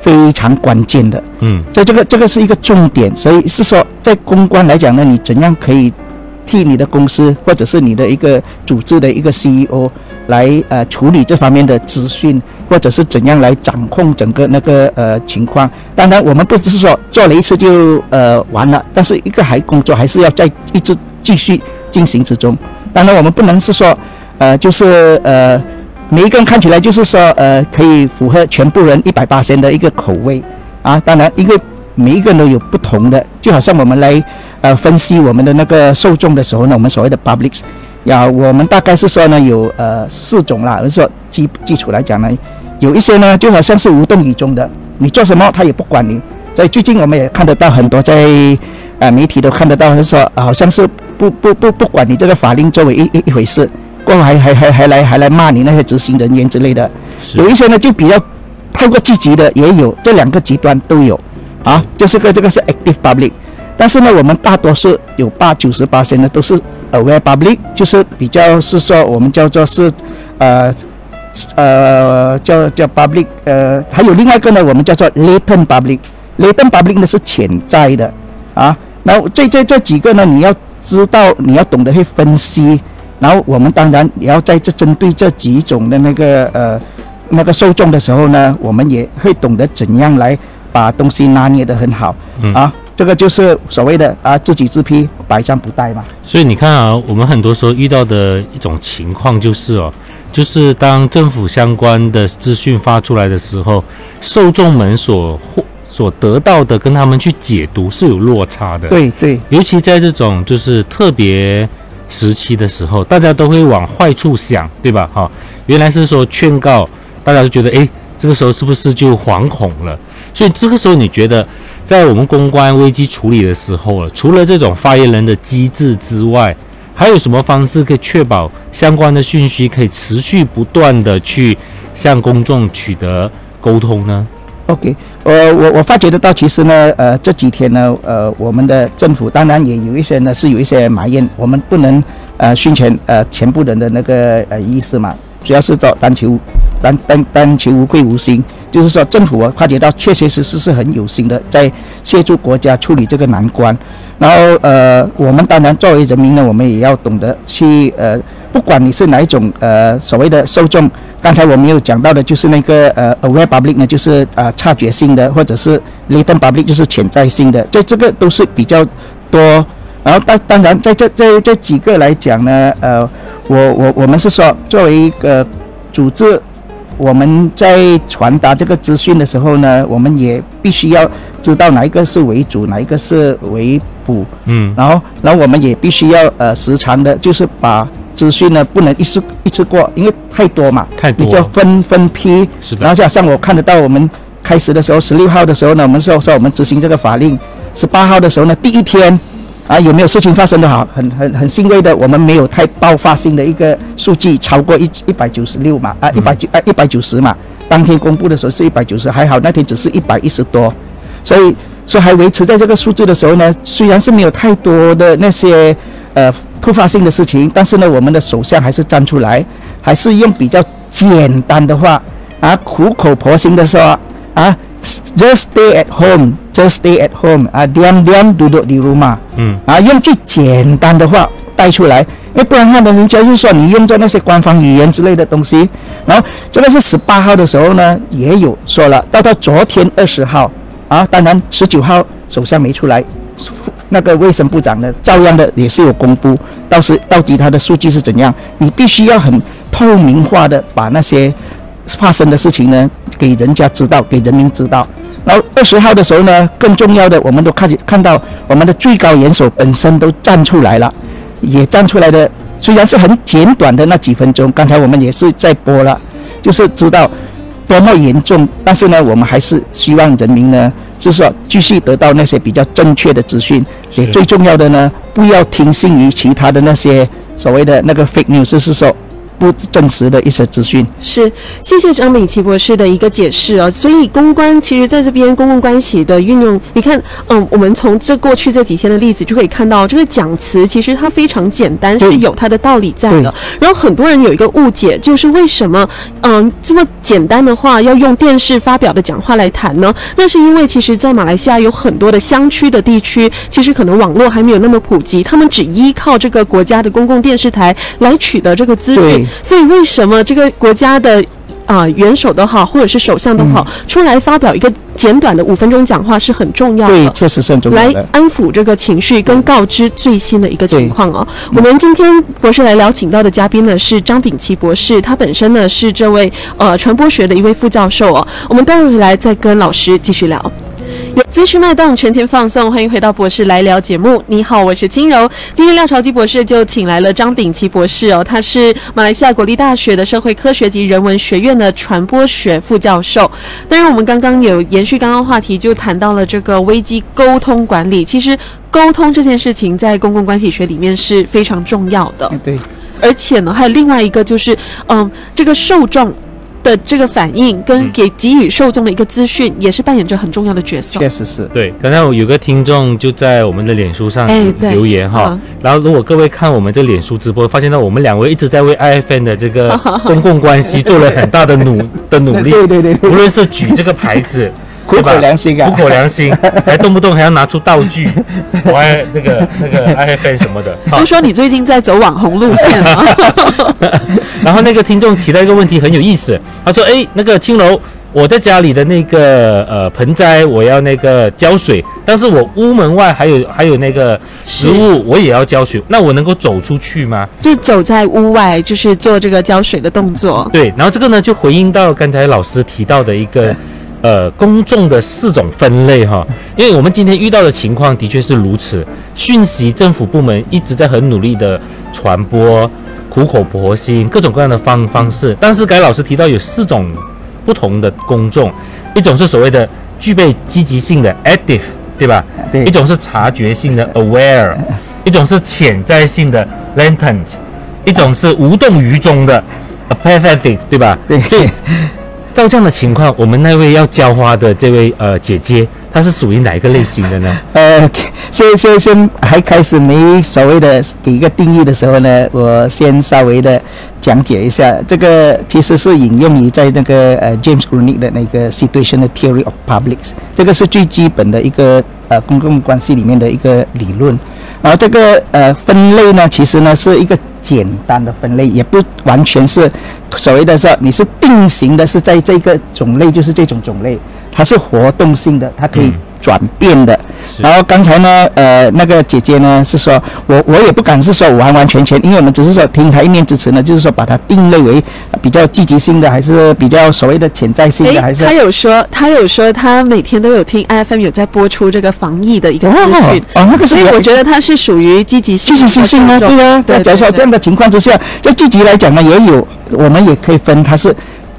非常关键的。嗯所以这个这个是一个重点，所以是说在公关来讲呢，你怎样可以替你的公司或者是你的一个组织的一个 CEO 来呃处理这方面的资讯，或者是怎样来掌控整个那个呃情况。当然，我们不只是说做了一次就呃完了，但是一个还工作还是要在一直继续进行之中。当然，我们不能是说呃就是呃。每一个人看起来就是说，呃，可以符合全部人一百八的一个口味啊。当然，因为每一个人都有不同的，就好像我们来呃分析我们的那个受众的时候呢，我们所谓的 public，呀，我们大概是说呢有呃四种啦，就是说基基础来讲呢，有一些呢就好像是无动于衷的，你做什么他也不管你。所以最近我们也看得到很多在呃媒体都看得到，是说、好像是不不不不管你这个法令作为一一一回事，过后还还还还来还来骂你那些执行人员之类的。有一些呢就比较太过积极的也有，这两个极端都有。啊，就是个这个是 active public，但是呢，我们大多数有八九十八呢都是 aware public，就是比较是说我们叫做是呃呃叫叫 public，呃还有另外一个呢，我们叫做 latent public，latent public 呢是潜在的。啊，然后这这这几个呢，你要知道，你要懂得去分析。然后我们当然也要在这针对这几种的那个呃那个受众的时候呢，我们也会懂得怎样来把东西拿捏得很好、嗯啊。这个就是所谓的啊自己自批，百战不殆嘛。所以你看啊，我们很多时候遇到的一种情况就是哦，就是当政府相关的资讯发出来的时候，受众们所获所得到的跟他们去解读是有落差的。，对对尤其在这种就是特别时期的时候，大家都会往坏处想，对吧？哈、原来是说劝告，大家都觉得，诶，这个时候是不是就惶恐了？所以这个时候，你觉得在我们公关危机处理的时候了，除了这种发言人的机制之外，还有什么方式可以确保相关的讯息可以持续不断的去向公众取得沟通呢？，OK，呃，我我发觉得到，其实呢，呃，这几天呢，呃，我们的政府当然也有一些呢是有一些埋怨，我们不能呃宣传呃全部人的那个呃意思嘛，主要是找单求单单单求无愧无心，就是说政府啊发觉到确确实实是很有心的在协助国家处理这个难关，然后呃我们当然作为人民呢，我们也要懂得去呃。不管你是哪一种呃所谓的受众，刚才我们有讲到的，就是那个呃 aware public 呢，就是呃察觉性的，或者是 latent public 就是潜在性的，这这个都是比较多。然后当当然在这这这几个来讲呢，呃，我我我们是说作为一个组织，我们在传达这个资讯的时候呢，我们也必须要知道哪一个是为主，哪一个是为辅。嗯，然后然后我们也必须要呃时常的，就是把资讯呢不能一次一次过，因为太多嘛，太多。你就分分批。是的。然后就好像我看得到，我们开始的时候，十六号的时候呢，我们说说我们执行这个法令，十八号的时候呢，第一天啊有没有事情发生的好，很很很欣慰的，我们没有太爆发性的一个数据超过一一百九十六嘛，啊一百九啊一百九十嘛，当天公布的时候是一百九十，还好那天只是一百一十多，所以说还维持在这个数字的时候呢，虽然是没有太多的那些呃突发性的事情，但是呢，我们的首相还是站出来，还是用比较简单的话啊，苦口婆心的说啊，just stay at home，just stay at home 啊，diam diam duduk di rumah，嗯啊，用最简单的话带出来，因为不然的话，人家就说你用着那些官方语言之类的东西。然后这个是十八号的时候呢，也有说了，到到昨天二十号啊，当然十九号首相没出来，那个卫生部长呢，照样的也是有公布，到时到底他的数据是怎样，你必须要很透明化的把那些发生的事情呢给人家知道，给人民知道。然后二十号的时候呢，更重要的，我们都开始看到我们的最高元首本身都站出来了，也站出来的，虽然是很简短的那几分钟，刚才我们也是在播了，就是知道多么严重，但是呢，我们还是希望人民呢，就是说继续得到那些比较正确的资讯，也最重要的呢，不要听信于其他的那些所谓的那个 fake news，就是说不真实的一些资讯。是，谢谢张炳奇博士的一个解释啊。所以公关其实在这边公共关系的运用，你看，嗯，我们从这过去这几天的例子就可以看到，这个讲词其实它非常简单，是有它的道理在的。然后很多人有一个误解，就是为什么，嗯，这么简单的话要用电视发表的讲话来谈呢？那是因为其实，在马来西亚有很多的乡区的地区，其实可能网络还没有那么普及，他们只依靠这个国家的公共电视台来取得这个资讯对。所以为什么这个国家的啊、元首都好，或者是首相都好，出来发表一个简短的五分钟讲话是很重要的对，的。确实是很重要来。安抚这个情绪，跟告知最新的一个情况哦。我们今天博士来聊请到的嘉宾呢是张炳奇博士，他本身呢是这位呃传播学的一位副教授哦。我们待会儿回来再跟老师继续聊。有资讯脉动，全天放送，欢迎回到博士来聊节目。你好，我是金柔。今天廖朝基博士就请来了张炳奇博士哦，他是马来西亚国立大学的社会科学及人文学院的传播学副教授。当然，我们刚刚有延续刚刚话题，就谈到了这个危机沟通管理。其实，沟通这件事情在公共关系学里面是非常重要的。对，而且呢，还有另外一个就是，嗯，这个受众的这个反应跟给给予受众的一个资讯，也是扮演着很重要的角色。确实是。对，刚才我有个听众就在我们的脸书上哎对留言哈，嗯然后如果各位看我们这脸书直播，发现到我们两位一直在为 IFN 的这个公共关系做了很大的努的努力，对对对对无论是举这个牌子。苦口良心啊苦口良心，还动不动还要拿出道具，我还那个那个 IFN 什么的，好就说你最近在走网红路线啊？然后那个听众提到一个问题很有意思，他说：“哎，那个青楼，我在家里的那个呃盆栽，我要那个浇水，但是我屋门外还有还有那个植物，我也要浇水，那我能够走出去吗？就走在屋外，就是做这个浇水的动作。对，然后这个呢就回应到刚才老师提到的一个。”呃，公众的四种分类哈，因为我们今天遇到的情况的确是如此，讯息政府部门一直在很努力的传播，苦口婆心，各种各样的方方式。但是该老师提到有四种不同的公众，一种是所谓的具备积极性的 active，对吧？对一种是察觉性的 aware，一种是潜在性的 latent，一种是无动于衷的 apathetic，对吧？对所以照这样的情况，我们那位要浇花的这位呃姐姐，她是属于哪一个类型的呢？呃，先先先还开始没所谓的给一个定义的时候呢，我先稍微的讲解一下，这个其实是引用于在那个呃 James Grunick 的那个 Situation a Theory of Publics，这个是最基本的一个呃公共关系里面的一个理论。然后这个呃分类呢，其实呢是一个简单的分类，也不完全是所谓的是你是定型的，是在这个种类就是这种种类，它是活动性的，它可以嗯转变的。是。然后刚才呢，呃，那个姐姐呢是说，我我也不敢是说完完全全，因为我们只是说听她一面之词呢，就是说把它定类为呃比较积极性的，还是比较所谓的潜在性的，还是他有说，他有说，他每天都有听 IFM 有在播出这个防疫的一个资讯，哦，那个是所以我觉得他是属于积极性积极性呢，对啊，在假如说这样的情况之下，在积极来讲呢，也有我们也可以分它是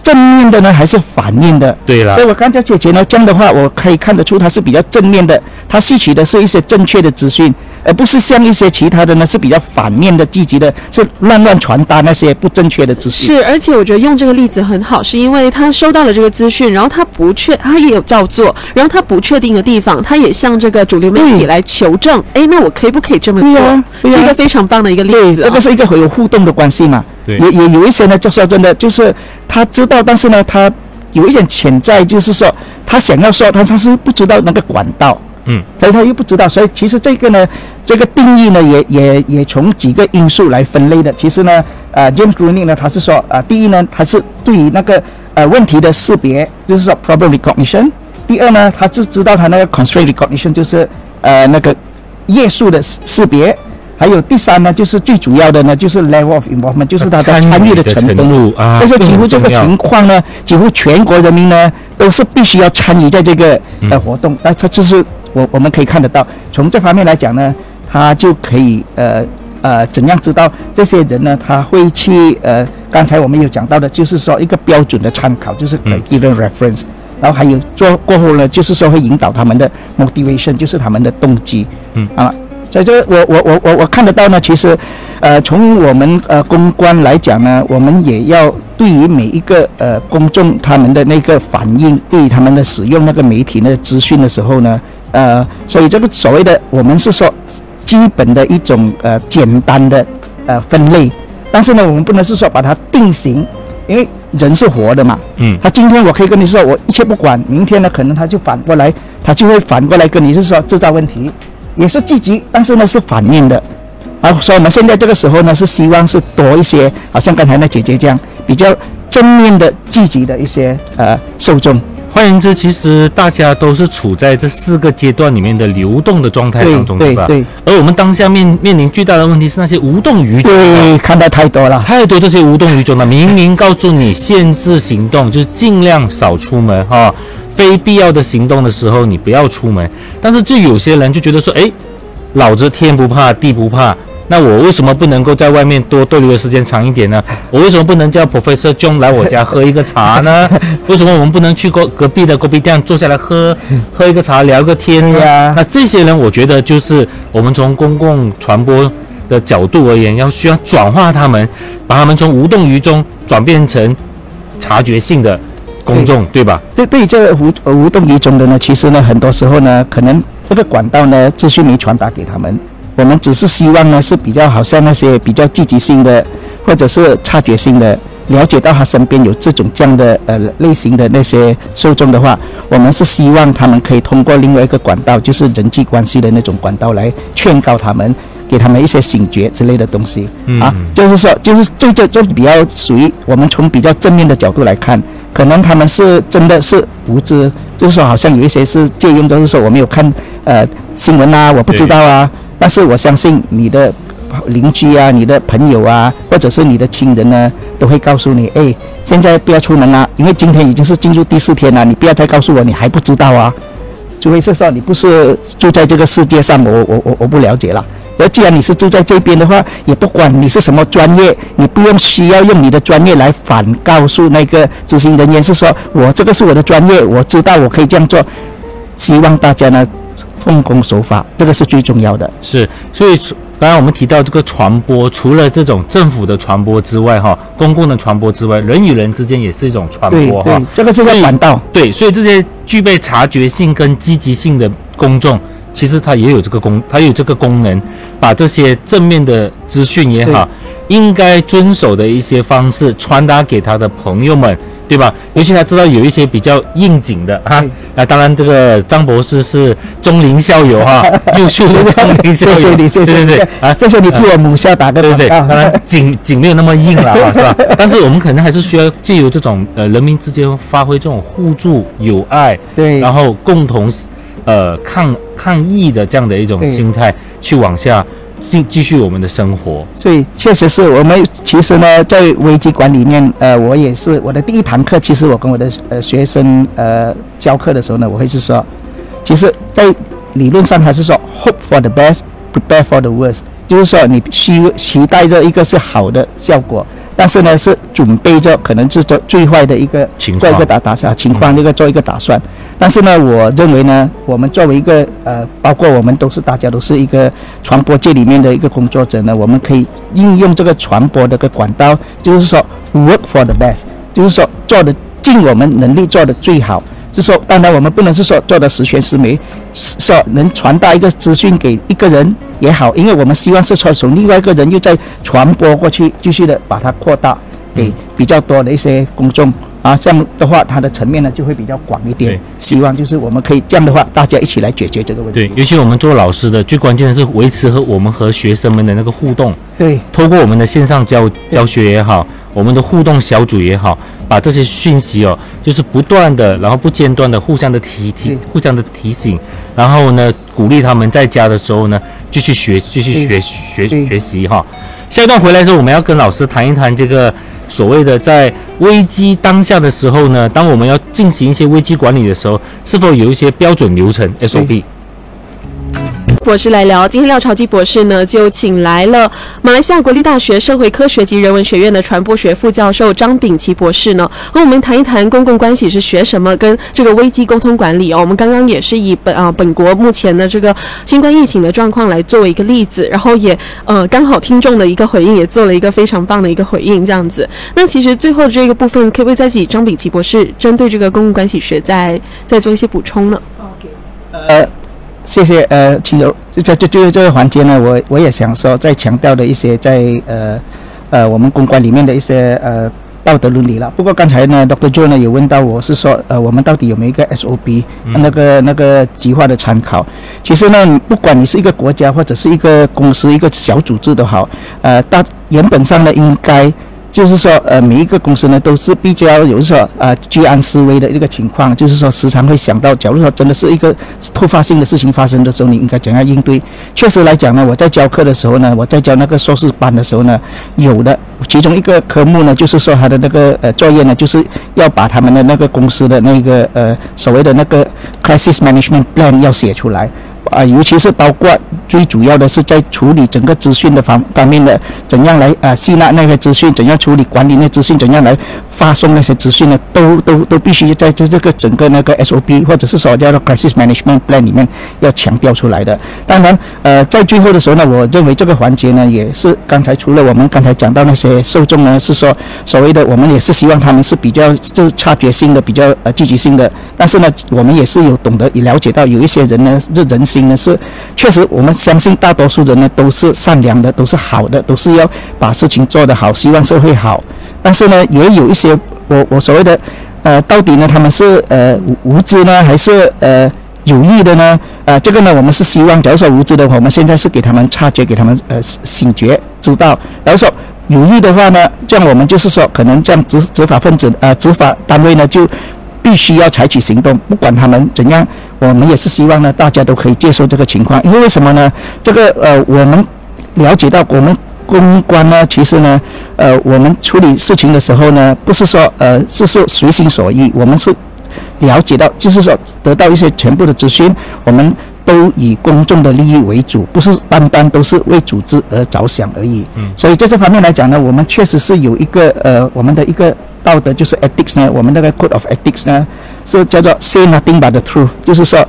正面的呢，还是反面的。对了所以我刚才姐姐呢，这样的话，我可以看得出它是比较正面的，它吸取的是一些正确的资讯，而不是像一些其他的呢是比较反面的、积极的，是乱乱传达那些不正确的资讯。是，而且我觉得用这个例子很好，是因为他收到了这个资讯，然后他不确，他也有照做，然后他不确定的地方，他也向这个主流媒体来求证，哎，那我可以不可以这么做？对呀是一个非常棒的一个例，子、啊。这个是一个很有互动的关系嘛。对也也有一些呢，就说真的，就是他知道，但是呢，他有一点潜在，就是说他想要说，他他是不知道那个管道。嗯，所以他又不知道，所以其实这个呢，这个定义呢，也也也从几个因素来分类的。其实呢，呃，James Greening 呢，他是说，呃，第一呢，他是对于那个呃问题的识别，就是说 problem recognition。第二呢，他是知道他那个 constraint recognition，就是呃那个页数的识识别。还有第三呢，就是最主要的呢，就是 level of involvement，就是他的参与的的程程度。啊但是几乎这个情况呢，几乎全国人民呢都是必须要参与在这个呃活动。但他就是我我们可以看得到，从这方面来讲呢，他就可以呃呃怎样知道这些人呢，他会去呃刚才我们有讲到的，就是说一个标准的参考，就是嗯 given reference。然后还有做过后呢，就是说会引导他们的 motivation，就是他们的动机。嗯啊，所以这我我我我我看得到呢，其实，呃，从我们呃公关来讲呢，我们也要对于每一个呃公众他们的那个反应，对于他们的使用那个媒体那个资讯的时候呢，呃，所以这个所谓的我们是说基本的一种呃简单的呃分类，但是呢，我们不能是说把它定型，因为人是活的嘛，嗯他今天我可以跟你说，我一切不管，明天呢，可能他就反过来，他就会反过来跟你是说制造问题，也是积极，但是呢是反面的。啊，所以我们现在这个时候呢，是希望是多一些，好像刚才那姐姐这样比较正面的、积极的一些呃受众。换言之，其实大家都是处在这四个阶段里面的流动的状态当中，吧？对对而我们当下面面临巨大的问题是那些无动于衷的。对，看到太多了。太多这些无动于衷的，明明告诉你限制行动，就是尽量少出门哈、非必要的行动的时候你不要出门。但是就有些人就觉得说，诶，老子天不怕地不怕，那我为什么不能够在外面多逗留的时间长一点呢？我为什么不能叫 Professor John 来我家喝一个茶呢？为什么我们不能去过隔壁的隔壁店坐下来喝喝一个茶聊个天呀 那这些人，我觉得就是我们从公共传播的角度而言，要需要转化他们，把他们从无动于衷转变成察觉性的公众，对吧？对对于这无呃无动于衷的呢，其实呢，很多时候呢，可能这个管道呢，资讯没传达给他们，我们只是希望呢，是比较好像那些比较积极性的，或者是察觉性的，了解到他身边有这种这样的呃类型的那些受众的话，我们是希望他们可以通过另外一个管道，就是人际关系的那种管道来劝告他们。给他们一些醒觉之类的东西、啊，就是说，就是这这这比较属于我们从比较正面的角度来看，可能他们是真的是无知，就是说好像有一些是借用，就是说我没有看呃新闻啊，我不知道啊。但是我相信你的邻居啊、你的朋友啊，或者是你的亲人呢，都会告诉你，哎，现在不要出门啊，因为今天已经是进入第四天了，你不要再告诉我你还不知道啊。除非是说你不是住在这个世界上，我我我我不了解了。而既然你是住在这边的话，也不管你是什么专业，你不用需要用你的专业来反告诉那个执行人员，是说我这个是我的专业，我知道我可以这样做。希望大家呢奉公守法，这个是最重要的。是，所以刚才我们提到这个传播，除了这种政府的传播之外，哈，公共的传播之外，人与人之间也是一种传播，哈。，这个是在管道。对，所以这些具备察觉性跟积极性的公众，其实它也有这个功，它有这个功能，把这些正面的资讯也好，应该遵守的一些方式传达给他的朋友们，对吧？尤其他知道有一些比较应景的哈。那，啊，当然这个张博士是中龄校友哈，优秀的中龄校友，谢谢你，谢谢你对对对，啊，谢谢你替我母校打个对对对，广告。当然景景没有那么硬了啊，是吧？但是我们可能还是需要借由这种呃人民之间发挥这种互助、友爱，对然后共同呃抗抗疫的这样的一种心态去往下继继续我们的生活。所以确实是我们其实呢，在危机管理里面，呃，我也是我的第一堂课，其实我跟我的呃学生呃教课的时候呢，我会是说，其实，在理论上还是说 hope for the best, prepare for the worst，就是说你需期待着一个是好的效果，但是呢是准备着可能是做最坏的一个情做一个打打算情况，这个做一个打算。但是呢，我认为呢，我们作为一个呃，包括我们都是大家都是一个传播界里面的一个工作者呢，我们可以应用这个传播的个管道，就是说 work for the best，就是说做的尽我们能力做的最好。就是说，当然我们不能是说做的十全十美，是说能传达一个资讯给一个人也好，因为我们希望是说从另外一个人又再传播过去，继续的把它扩大给比较多的一些公众。啊，这样的话，它的层面呢就会比较广一点对。希望就是我们可以这样的话，大家一起来解决这个问题。对，尤其我们做老师的，最关键的是维持和我们和学生们的那个互动。对通过我们的线上教教学也好，我们的互动小组也好，把这些讯息哦，就是不断的，然后不间断的互相的提提，互相的提醒，然后呢，鼓励他们在家的时候呢，继续学，继续学学学习哈。下一段回来的时候，我们要跟老师谈一谈这个所谓的在危机当下的时候呢，当我们要进行一些危机管理的时候，是否有一些标准流程 SOP？博士来聊。今天廖朝基博士呢，就请来了马来西亚国立大学社会科学及人文学院的传播学副教授张炳奇博士呢，和我们谈一谈公共关系是学什么，跟这个危机沟通管理哦。我们刚刚也是以本啊本国目前的这个新冠疫情的状况来作为一个例子，然后也呃刚好听众的一个回应也做了一个非常棒的一个回应，这样子。那其实最后这个部分，可不可以再请张炳奇博士针对这个公共关系学再再做一些补充呢？OK，？呃，谢谢。呃，其实就在这这这个环节呢，我我也想说，再强调的一些在呃呃我们公关里面的一些呃道德伦理了。不过刚才呢，Dr. Joe 呢有问到我是说，呃，我们到底有没有一个 SOP、那个那个计划的参考？其实呢，不管你是一个国家或者是一个公司、一个小组织都好，呃，大原本上呢应该。就是说，呃，每一个公司呢都是比较有说呃居安思危的一个情况，就是说时常会想到，假如说真的是一个突发性的事情发生的时候，你应该怎样应对？确实来讲呢，我在教课的时候呢，我在教那个硕士班的时候呢，有的其中一个科目呢，就是说他的那个呃作业呢，就是要把他们的那个公司的那个呃所谓的那个 crisis management plan 要写出来。啊，尤其是包括最主要的是在处理整个资讯的方方面的，怎样来啊吸纳那些资讯，怎样处理管理那资讯，怎样来发送那些资讯呢？都都都必须在这这个整个那个 SOP 或者是说叫做 Crisis Management Plan 里面要强调出来的。当然，呃，在最后的时候呢，我认为这个环节呢，也是刚才除了我们刚才讲到那些受众呢，是说所谓的我们也是希望他们是比较就是察觉性的、比较呃积极性的，但是呢，我们也是有懂得也了解到有一些人呢，这人心呢是确实我们相信大多数人呢都是善良的，都是好的，都是要把事情做得好，希望社会好。但是呢，也有一些我我所谓的呃，到底呢他们是呃无知呢，还是呃有意的呢？呃，这个呢，我们是希望，假如说无知的话，我们现在是给他们察觉，给他们呃醒觉，知道。然后说有意的话呢，这样我们就是说，可能这样执执法分子呃执法单位呢就必须要采取行动，不管他们怎样，我们也是希望呢大家都可以接受这个情况，因为为什么呢？这个呃我们了解到我们。公关呢，其实呢，呃，我们处理事情的时候呢，不是说呃，是说随心所欲，我们是了解到，就是说得到一些全部的资讯，我们都以公众的利益为主，不是单单都是为组织而着想而已。嗯，所以在这方面来讲呢，我们确实是有一个呃，我们的一个道德就是 ethics 呢，我们那个 code of ethics 呢，是叫做 say nothing but the truth，就是说。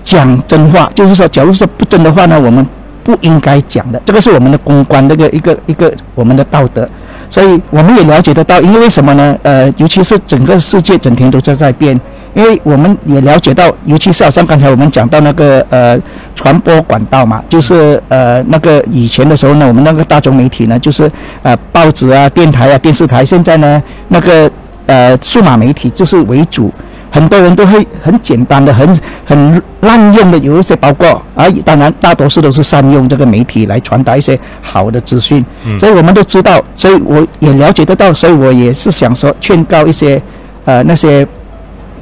讲真话，就是说，假如说不真的话呢，我们不应该讲的。这个是我们的公关那个一个一个我们的道德。所以我们也了解得到，因为为什么呢？呃，尤其是整个世界整天都在在变，因为我们也了解到，尤其是好像刚才我们讲到那个呃传播管道嘛，就是呃那个以前的时候呢，我们那个大众媒体呢，就是呃报纸啊、电台啊、电视台，现在呢那个呃数码媒体就是为主。很多人都会很简单的、很很滥用的，有一些包括啊，当然大多数都是善用这个媒体来传达一些好的资讯，所以我们都知道，所以我也了解得到，所以我也是想说劝告一些呃那些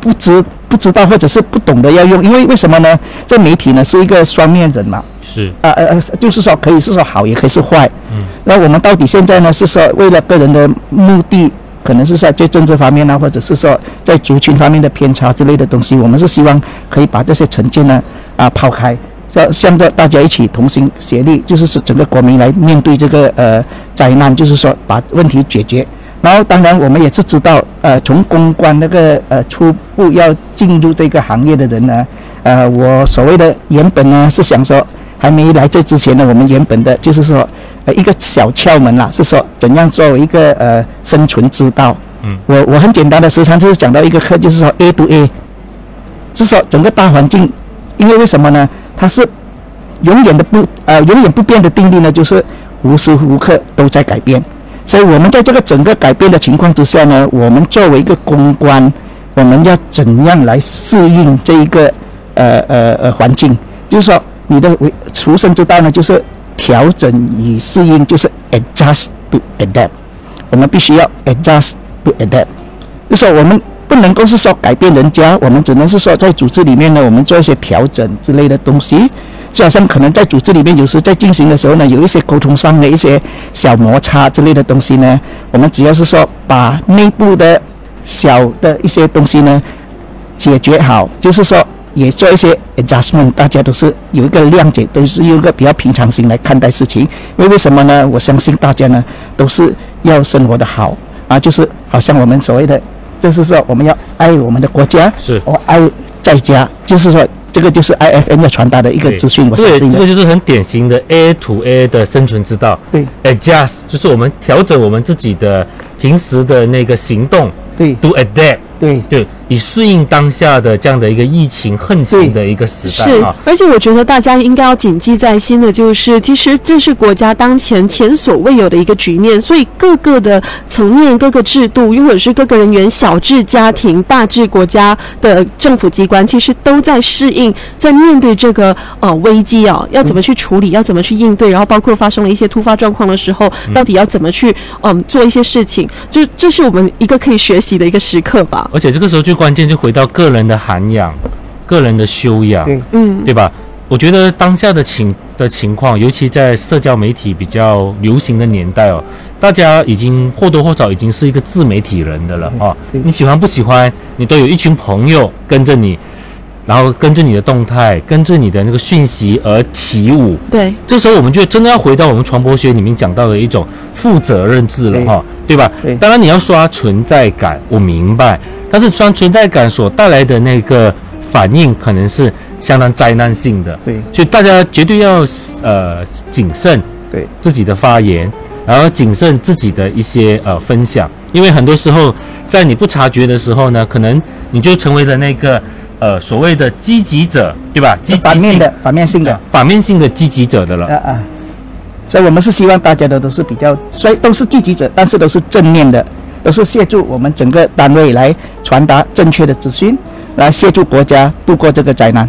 不知不知道或者是不懂得要用，因为为什么呢？这媒体呢是一个双面人嘛，是啊呃呃，就是说可以是说好，也可以是坏，嗯，那我们到底现在呢是说为了个人的目的？可能是说在政治方面呢，或者是说在族群方面的偏差之类的东西，我们是希望可以把这些成见呢啊抛开，向向着大家一起同心协力，就是说整个国民来面对这个呃灾难，就是说把问题解决。然后当然我们也是知道，呃，从公关那个呃初步要进入这个行业的人呢，呃，我所谓的原本呢是想说，还没来这之前呢，我们原本的就是说。呃，一个小窍门啦，是说怎样作为一个呃生存之道。嗯，我我很简单的时常就是讲到一个课，就是说 A to A，是说整个大环境，因为为什么呢？它是永远的不呃永远不变的定律呢，就是无时无刻都在改变。所以我们在这个整个改变的情况之下呢，我们作为一个公关，我们要怎样来适应这一个呃呃呃环境？就是说你的为出生之道呢，就是。调整与适应就是 adjust to adapt，我们必须要 adjust to adapt，就说我们不能够是说改变人家，我们只能是说在组织里面呢，我们做一些调整之类的东西。就好像可能在组织里面有时在进行的时候呢，有一些沟通上的一些小摩擦之类的东西呢，我们只要是说把内部的小的一些东西呢解决好，就是说。也做一些 adjustment，大家都是有一个谅解，都是用一个比较平常心来看待事情。因为为什么呢？我相信大家呢都是要生活的好啊，就是好像我们所谓的，就是说我们要爱我们的国家，是，我爱在家，就是说这个就是 I F N 要传达的一个资讯。我对，这个就是很典型的 A to A 的生存之道。对，adjust 就是我们调整我们自己的平时的那个行动。对，do adapt。对对，以适应当下的这样的一个疫情横行的一个时代是，而且我觉得大家应该要谨记在心的，就是其实这是国家当前前所未有的一个局面，所以各个的层面、各个制度，又或者是各个人员，小至家庭、大至国家的政府机关，其实都在适应，在面对这个呃危机啊，要怎么去处理，要怎么去应对，然后包括发生了一些突发状况的时候，到底要怎么去嗯做一些事情，就这是我们一个可以学习的一个时刻吧。而且这个时候最关键就回到个人的涵养、个人的修养，嗯，对吧？我觉得当下的情的情况，尤其在社交媒体比较流行的年代哦，大家已经或多或少已经是一个自媒体人的了啊。你喜欢不喜欢，你都有一群朋友跟着你，然后跟着你的动态，跟着你的那个讯息而起舞。对，这时候我们就真的要回到我们传播学里面讲到的一种负责任制了哈，对吧？对，当然你要刷存在感，我明白。但是刷存在感所带来的那个反应，可能是相当灾难性的。对，所以大家绝对要呃谨慎对自己的发言，然后谨慎自己的一些呃分享，因为很多时候在你不察觉的时候呢，可能你就成为了那个呃所谓的积极者，对吧？积反面的反面性的反面性的积极者的了。啊啊！所以我们是希望大家的都是比较，虽然都是积极者，但是都是正面的。都是协助我们整个单位来传达正确的资讯，来协助国家度过这个灾难。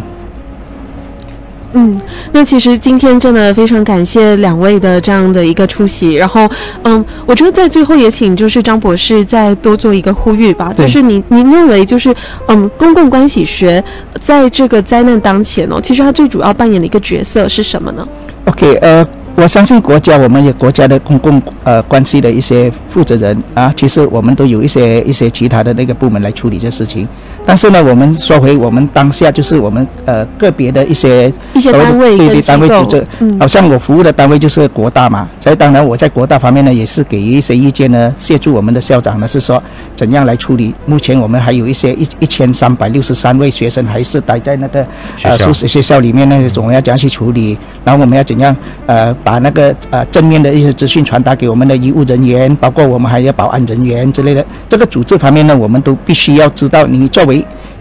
嗯，那其实今天真的非常感谢两位的这样的一个出席，然后，嗯，我觉得在最后也请就是张博士再多做一个呼吁吧，就是您您认为就是嗯，公共关系学在这个灾难当前哦，其实它最主要扮演的一个角色是什么呢？OK，呃。我相信国家，我们有国家的公共呃关系的一些负责人啊，其实我们都有一些一些其他的那个部门来处理这事情。但是呢，我们说回我们当下就是我们呃个别的一些一些单位跟对对单位组织，嗯好像我服务的单位就是国大嘛，所以当然我在国大方面呢也是给一些意见呢，协助我们的校长呢是说怎样来处理。目前我们还有一些一一千三百六十三位学生还是待在那个呃宿舍学校里面呢，我们要怎样去处理？然后我们要怎样呃把那个呃正面的一些资讯传达给我们的医务人员，包括我们还有保安人员之类的。这个组织方面呢，我们都必须要知道，你作为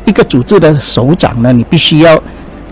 一个组织的首长呢，你必须要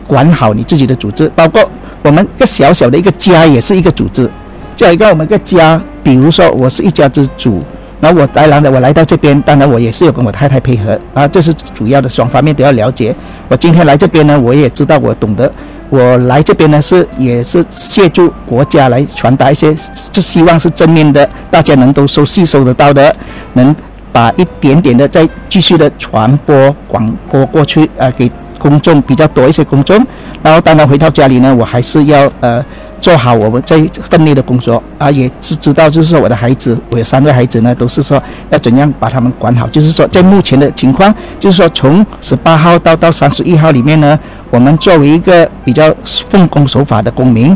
管好你自己的组织，包括我们一个小小的一个家也是一个组织。就一个我们一个家，比如说我是一家之主，那我当然的我来到这边，当然我也是有跟我太太配合啊，这是主要的双方面都要了解。我今天来这边呢，我也知道我懂得，我来这边呢是也是借助国家来传达一些，就希望是正面的，大家能都收吸收得到的，能把一点点的再继续的传播广播过去，呃，给公众比较多一些公众。然后当然回到家里呢，我还是要呃做好我们这一份内的工作啊，也是知道就是说我的孩子，我有三个孩子呢，都是说要怎样把他们管好。就是说在目前的情况，就是说从十八号到到三十一号里面呢，我们作为一个比较奉公守法的公民。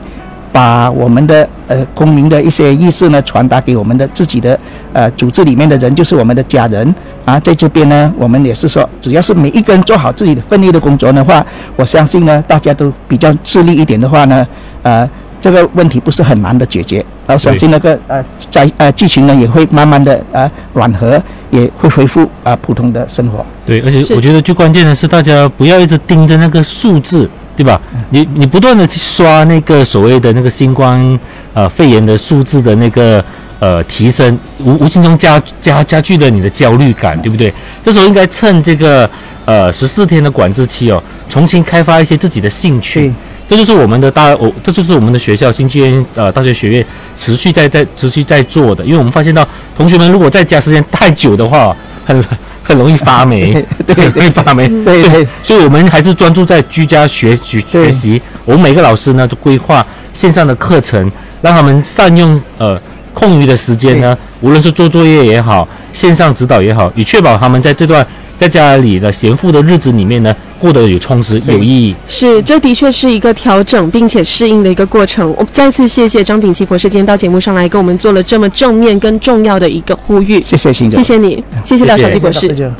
把我们的呃公民的一些意识呢传达给我们的自己的呃组织里面的人，就是我们的家人啊，在这边呢，我们也是说，只要是每一个人做好自己的分内的工作的话，我相信呢，大家都比较自律一点的话呢，呃，这个问题不是很难的解决，然后相信那个呃在呃剧情呢也会慢慢的呃缓和，也会恢复啊、呃、普通的生活。对，而且我觉得最关键的是，大家不要一直盯着那个数字，对吧？你你不断的去刷那个所谓的那个新冠呃肺炎的数字的那个呃提升，无无形中加加加剧了你的焦虑感，对不对？这时候应该趁这个呃十四天的管制期哦，重新开发一些自己的兴趣对。这就是我们的大，我这就是我们的学校新纪元呃大学学院持续在在持续在做的，因为我们发现到同学们如果在家时间太久的话，很很容易发霉，对 很容易发霉。对对所以我们还是专注在居家学学学习。我们每个老师呢，都规划线上的课程，让他们善用呃空余的时间呢，无论是做作业也好，线上指导也好，以确保他们在这段在家里的闲赋的日子里面呢，过得有充实、有意义。是，这的确是一个调整并且适应的一个过程。我再次谢谢张炳奇博士今天到节目上来跟我们做了这么正面跟重要的一个呼吁，谢谢秦总，谢谢你，谢谢廖小吉博士。